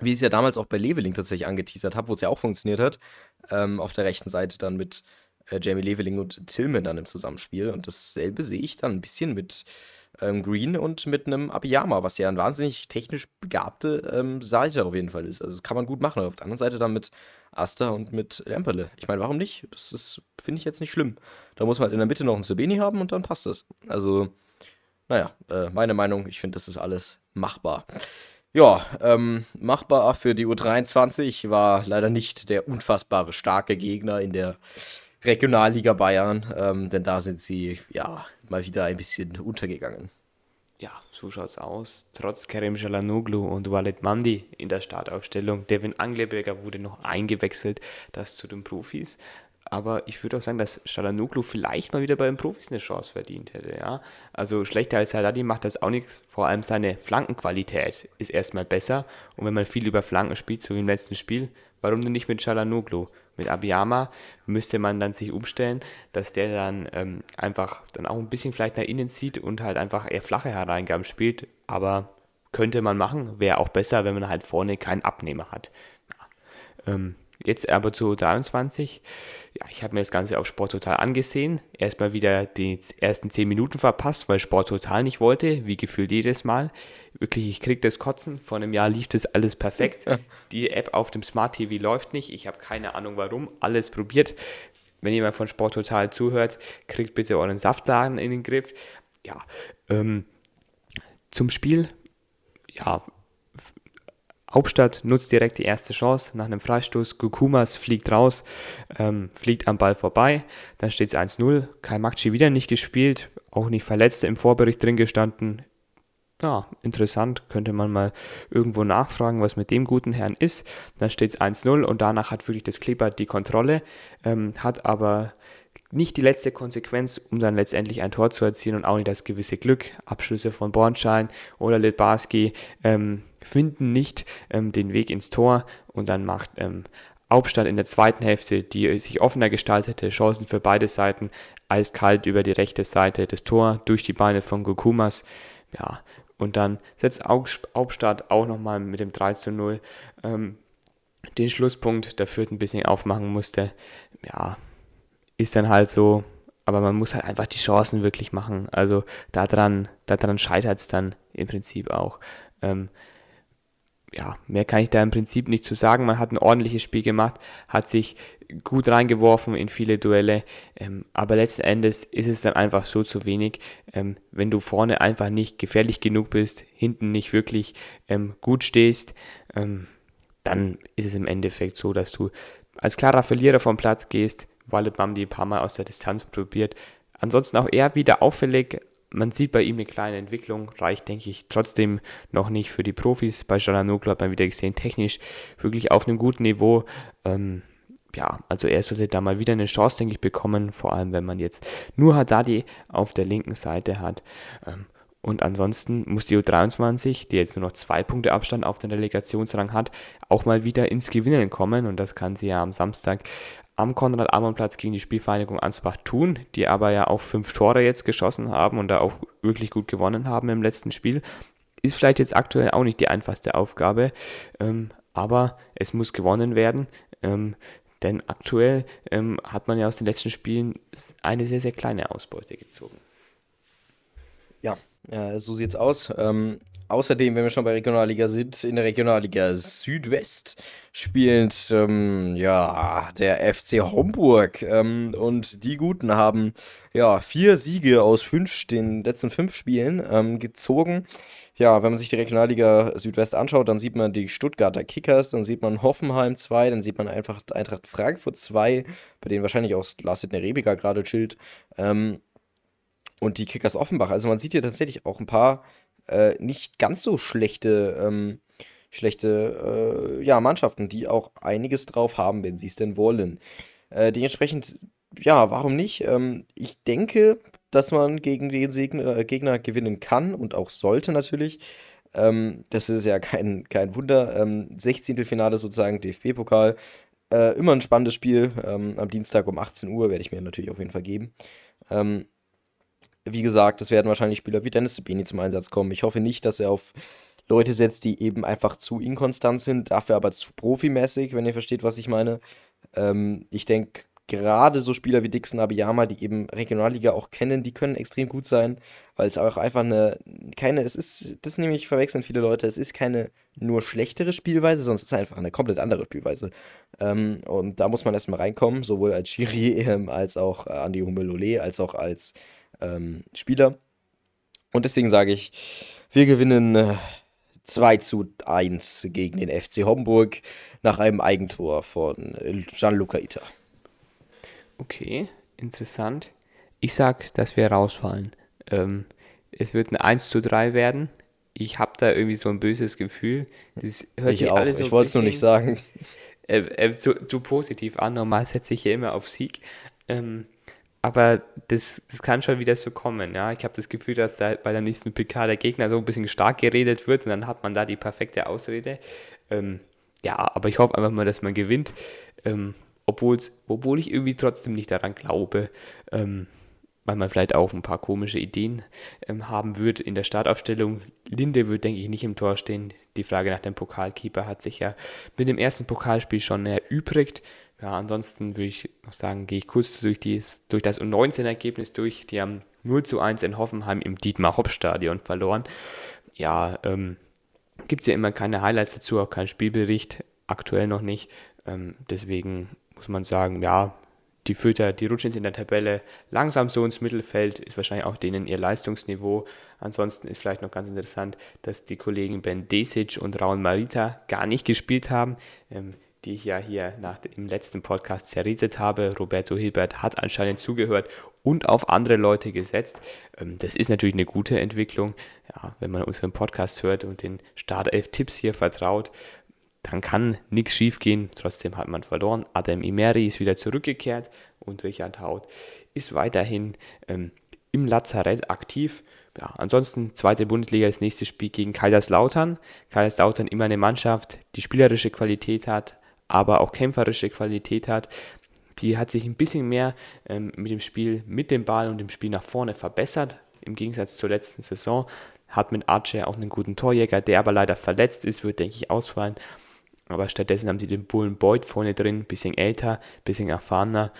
wie ich es ja damals auch bei Leveling tatsächlich angeteasert habe, wo es ja auch funktioniert hat, ähm, auf der rechten Seite dann mit äh, Jamie Leveling und Tillman dann im Zusammenspiel. Und dasselbe sehe ich dann ein bisschen mit ähm, Green und mit einem Abiyama, was ja ein wahnsinnig technisch begabte ähm, Seite auf jeden Fall ist. Also das kann man gut machen. Auf der anderen Seite dann mit Asta und mit Lemperle. Ich meine, warum nicht? Das finde ich jetzt nicht schlimm. Da muss man halt in der Mitte noch einen Sabini haben und dann passt das. Also, naja, äh, meine Meinung, ich finde, das ist alles machbar. Ja, ähm, machbar für die U23 war leider nicht der unfassbare starke Gegner in der Regionalliga Bayern, ähm, denn da sind sie ja mal wieder ein bisschen untergegangen. Ja, so schaut's aus. Trotz Kerem Jalanoglu und Walid Mandi in der Startaufstellung. Devin Angleberger wurde noch eingewechselt, das zu den Profis. Aber ich würde auch sagen, dass Shalanoglu vielleicht mal wieder bei den Profis eine Chance verdient hätte. Ja? Also schlechter als Haddadi macht das auch nichts. Vor allem seine Flankenqualität ist erstmal besser. Und wenn man viel über Flanken spielt, so wie im letzten Spiel, warum denn nicht mit Shalanoglu? Mit Abiyama müsste man dann sich umstellen, dass der dann ähm, einfach dann auch ein bisschen vielleicht nach innen zieht und halt einfach eher flache Hereingaben spielt. Aber könnte man machen, wäre auch besser, wenn man halt vorne keinen Abnehmer hat. Ja. Ähm, Jetzt aber zu 23. Ja, ich habe mir das Ganze auf Sport Total angesehen. Erstmal wieder die ersten 10 Minuten verpasst, weil Sport Total nicht wollte, wie gefühlt jedes Mal. Wirklich, ich krieg das Kotzen. Vor einem Jahr lief das alles perfekt. Die App auf dem Smart TV läuft nicht. Ich habe keine Ahnung warum. Alles probiert. Wenn jemand von Sport Total zuhört, kriegt bitte euren Saftladen in den Griff. Ja, ähm, zum Spiel. Ja, Hauptstadt nutzt direkt die erste Chance nach einem Freistoß. Gukumas fliegt raus, ähm, fliegt am Ball vorbei. Dann steht es 1-0. Kai Makci wieder nicht gespielt, auch nicht verletzt im Vorbericht drin gestanden. Ja, interessant, könnte man mal irgendwo nachfragen, was mit dem guten Herrn ist. Dann steht es 1-0 und danach hat wirklich das Kleber die Kontrolle, ähm, hat aber nicht die letzte Konsequenz, um dann letztendlich ein Tor zu erzielen und auch nicht das gewisse Glück. Abschlüsse von Bornschein oder Litbarski ähm, finden nicht ähm, den Weg ins Tor und dann macht ähm, Hauptstadt in der zweiten Hälfte, die sich offener gestaltete, Chancen für beide Seiten, eiskalt über die rechte Seite des Tor durch die Beine von Gokumas. Ja, und dann setzt Hauptstadt auch nochmal mit dem 3 zu 0 ähm, den Schlusspunkt, der Fürth ein bisschen aufmachen musste. Ja, ist dann halt so, aber man muss halt einfach die Chancen wirklich machen. Also daran, daran scheitert es dann im Prinzip auch. Ähm, ja, mehr kann ich da im Prinzip nicht zu sagen. Man hat ein ordentliches Spiel gemacht, hat sich gut reingeworfen in viele Duelle, ähm, aber letzten Endes ist es dann einfach so zu wenig, ähm, wenn du vorne einfach nicht gefährlich genug bist, hinten nicht wirklich ähm, gut stehst, ähm, dann ist es im Endeffekt so, dass du als klarer Verlierer vom Platz gehst, Walid Mamdi ein paar Mal aus der Distanz probiert. Ansonsten auch eher wieder auffällig. Man sieht bei ihm eine kleine Entwicklung, reicht, denke ich, trotzdem noch nicht für die Profis. Bei Jalanoglu hat man wieder gesehen, technisch wirklich auf einem guten Niveau. Ähm, ja, also er sollte da mal wieder eine Chance, denke ich, bekommen, vor allem wenn man jetzt nur Haddadi auf der linken Seite hat. Ähm, und ansonsten muss die U23, die jetzt nur noch zwei Punkte Abstand auf den Relegationsrang hat, auch mal wieder ins Gewinnen kommen. Und das kann sie ja am Samstag am Konrad-Amann-Platz gegen die Spielvereinigung Ansbach tun, die aber ja auch fünf Tore jetzt geschossen haben und da auch wirklich gut gewonnen haben im letzten Spiel. ist vielleicht jetzt aktuell auch nicht die einfachste Aufgabe, ähm, aber es muss gewonnen werden. Ähm, denn aktuell ähm, hat man ja aus den letzten Spielen eine sehr, sehr kleine Ausbeute gezogen. Ja, äh, so sieht's aus. Ähm, außerdem, wenn wir schon bei Regionalliga sind, in der Regionalliga Südwest spielt ähm, ja der FC Homburg ähm, und die Guten haben ja vier Siege aus fünf, den letzten fünf Spielen ähm, gezogen. Ja, wenn man sich die Regionalliga Südwest anschaut, dann sieht man die Stuttgarter Kickers, dann sieht man Hoffenheim 2, dann sieht man einfach Eintracht Frankfurt 2, bei denen wahrscheinlich auch Lars Sidney Rebiger gerade chillt. Ähm, und die Kickers Offenbach. Also man sieht hier tatsächlich auch ein paar äh, nicht ganz so schlechte, ähm, schlechte äh, ja, Mannschaften, die auch einiges drauf haben, wenn sie es denn wollen. Äh, dementsprechend, ja, warum nicht? Ähm, ich denke, dass man gegen den Segner, äh, Gegner gewinnen kann und auch sollte natürlich. Ähm, das ist ja kein, kein Wunder. Ähm, 16. Finale sozusagen, DFB-Pokal. Äh, immer ein spannendes Spiel. Ähm, am Dienstag um 18 Uhr werde ich mir natürlich auf jeden Fall geben. Ähm, wie gesagt, es werden wahrscheinlich Spieler wie Dennis Sabini zum Einsatz kommen. Ich hoffe nicht, dass er auf Leute setzt, die eben einfach zu inkonstant sind, dafür aber zu profimäßig, wenn ihr versteht, was ich meine. Ähm, ich denke, gerade so Spieler wie Dixon Abiyama, die eben Regionalliga auch kennen, die können extrem gut sein, weil es auch einfach eine, keine, es ist, das nämlich verwechseln viele Leute, es ist keine nur schlechtere Spielweise, sondern es ist einfach eine komplett andere Spielweise. Ähm, und da muss man erstmal reinkommen, sowohl als Schiri ähm, als auch äh, Andi Humelole, als auch als ähm, Spieler. Und deswegen sage ich, wir gewinnen äh, 2 zu 1 gegen den FC Homburg nach einem Eigentor von Gianluca Ita. Okay, interessant. Ich sag, dass wir rausfallen. Ähm, es wird ein 1 zu 3 werden. Ich habe da irgendwie so ein böses Gefühl. Das hört ich auch. So ich wollte es nur nicht sagen. Äh, äh, zu, zu, positiv an. Normal setze ich ja immer auf Sieg. Ähm, aber das, das kann schon wieder so kommen. Ja? Ich habe das Gefühl, dass da bei der nächsten PK der Gegner so ein bisschen stark geredet wird und dann hat man da die perfekte Ausrede. Ähm, ja, aber ich hoffe einfach mal, dass man gewinnt. Ähm, obwohl ich irgendwie trotzdem nicht daran glaube, ähm, weil man vielleicht auch ein paar komische Ideen ähm, haben wird in der Startaufstellung. Linde wird, denke ich, nicht im Tor stehen. Die Frage nach dem Pokalkeeper hat sich ja mit dem ersten Pokalspiel schon erübrigt. Ja, ansonsten würde ich noch sagen, gehe ich kurz durch, dies, durch das U19-Ergebnis durch. Die haben 0 zu 1 in Hoffenheim im Dietmar-Hopp-Stadion verloren. Ja, ähm, gibt es ja immer keine Highlights dazu, auch keinen Spielbericht, aktuell noch nicht. Ähm, deswegen muss man sagen, ja, die Fürther, die rutschen in der Tabelle langsam so ins Mittelfeld, ist wahrscheinlich auch denen ihr Leistungsniveau. Ansonsten ist vielleicht noch ganz interessant, dass die Kollegen Ben Desic und Raul Marita gar nicht gespielt haben. Ähm, die ich ja hier nach dem letzten Podcast zerredet habe. Roberto Hilbert hat anscheinend zugehört und auf andere Leute gesetzt. Ähm, das ist natürlich eine gute Entwicklung. Ja, wenn man unseren Podcast hört und den Startelf-Tipps hier vertraut, dann kann nichts schiefgehen. Trotzdem hat man verloren. Adam Imeri ist wieder zurückgekehrt und Richard Haut ist weiterhin ähm, im Lazarett aktiv. Ja, ansonsten zweite Bundesliga, das nächste Spiel gegen Kaiserslautern. Kaiserslautern immer eine Mannschaft, die spielerische Qualität hat, aber auch kämpferische Qualität hat. Die hat sich ein bisschen mehr ähm, mit dem Spiel mit dem Ball und dem Spiel nach vorne verbessert, im Gegensatz zur letzten Saison. Hat mit Archer auch einen guten Torjäger, der aber leider verletzt ist, wird, denke ich, ausfallen. Aber stattdessen haben sie den Bullen Boyd vorne drin, bisschen älter, bisschen erfahrener.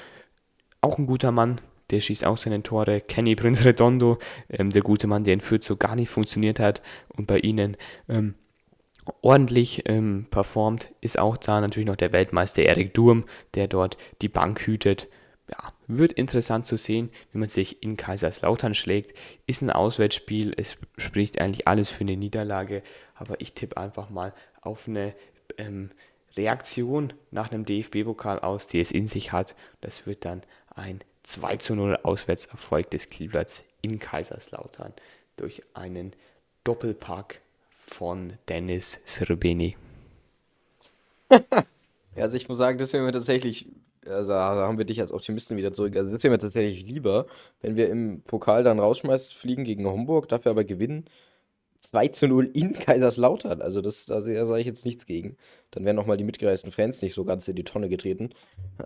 Auch ein guter Mann, der schießt auch seine Tore. Kenny Prinz Redondo, ähm, der gute Mann, der in Fürth so gar nicht funktioniert hat. Und bei ihnen ähm, ordentlich ähm, performt, ist auch da natürlich noch der Weltmeister Erik Durm, der dort die Bank hütet. Ja, wird interessant zu sehen, wie man sich in Kaiserslautern schlägt. Ist ein Auswärtsspiel, es spricht eigentlich alles für eine Niederlage, aber ich tippe einfach mal auf eine ähm, Reaktion nach einem DFB-Pokal aus, die es in sich hat. Das wird dann ein 2 zu 0 Auswärtserfolg des Kleeblatts in Kaiserslautern durch einen Doppelpack von Dennis Srbeni. also ich muss sagen, das wäre mir tatsächlich, also haben wir dich als Optimisten wieder zurück. Also das wäre mir tatsächlich lieber, wenn wir im Pokal dann rausschmeißen, fliegen gegen Homburg, dafür aber gewinnen. 2 zu 0 in Kaiserslautern. Also das, da sage ich jetzt nichts gegen. Dann wären nochmal die mitgereisten Fans nicht so ganz in die Tonne getreten.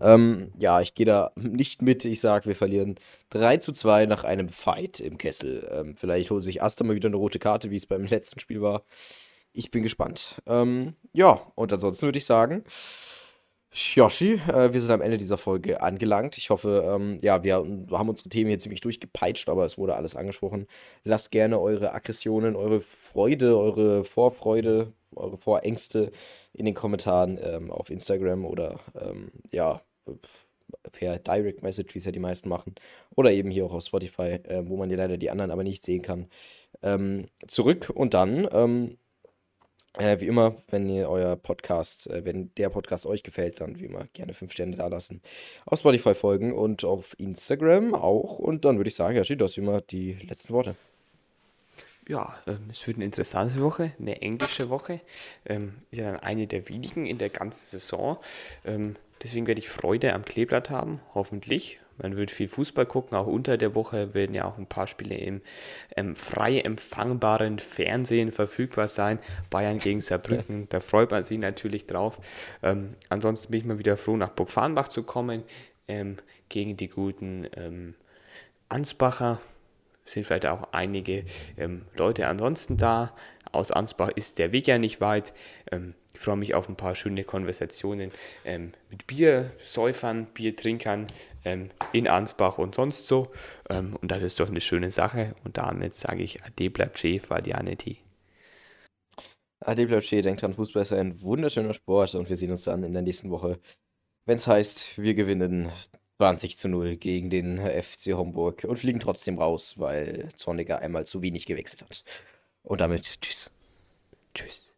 Ähm, ja, ich gehe da nicht mit. Ich sage, wir verlieren 3 zu 2 nach einem Fight im Kessel. Ähm, vielleicht holt sich Asta mal wieder eine rote Karte, wie es beim letzten Spiel war. Ich bin gespannt. Ähm, ja, und ansonsten würde ich sagen, Yoshi, äh, wir sind am Ende dieser Folge angelangt. Ich hoffe, ähm, ja, wir haben unsere Themen hier ziemlich durchgepeitscht, aber es wurde alles angesprochen. Lasst gerne eure Aggressionen, eure Freude, eure Vorfreude, eure Vorängste in den Kommentaren ähm, auf Instagram oder ähm, ja, per Direct Message, wie es ja die meisten machen. Oder eben hier auch auf Spotify, äh, wo man ja leider die anderen aber nicht sehen kann. Ähm, zurück und dann ähm, äh, wie immer, wenn ihr euer Podcast, äh, wenn der Podcast euch gefällt, dann wie immer gerne 5 Sterne da lassen. Auf Spotify folgen und auf Instagram auch. Und dann würde ich sagen, ja, steht das wie immer die letzten Worte. Ja, ähm, es wird eine interessante Woche, eine englische Woche. Ähm, ist ja dann eine der wenigen in der ganzen Saison. Ähm, deswegen werde ich Freude am Kleeblatt haben, hoffentlich. Man wird viel Fußball gucken, auch unter der Woche werden ja auch ein paar Spiele im ähm, frei empfangbaren Fernsehen verfügbar sein. Bayern gegen Saarbrücken, da freut man sich natürlich drauf. Ähm, ansonsten bin ich mal wieder froh, nach Burgfarnbach zu kommen, ähm, gegen die guten ähm, Ansbacher. Sind vielleicht auch einige ähm, Leute ansonsten da. Aus Ansbach ist der Weg ja nicht weit. Ähm, ich freue mich auf ein paar schöne Konversationen ähm, mit Biersäufern, Biertrinkern ähm, in Ansbach und sonst so. Ähm, und das ist doch eine schöne Sache. Und damit sage ich Ade bleibt Chef, Valianity. Ade bleibt Chef, denkt dran, Fußball ist ein wunderschöner Sport und wir sehen uns dann in der nächsten Woche, wenn es heißt, wir gewinnen 20 zu 0 gegen den FC Homburg und fliegen trotzdem raus, weil Zorniger einmal zu wenig gewechselt hat. Und damit tschüss. Tschüss.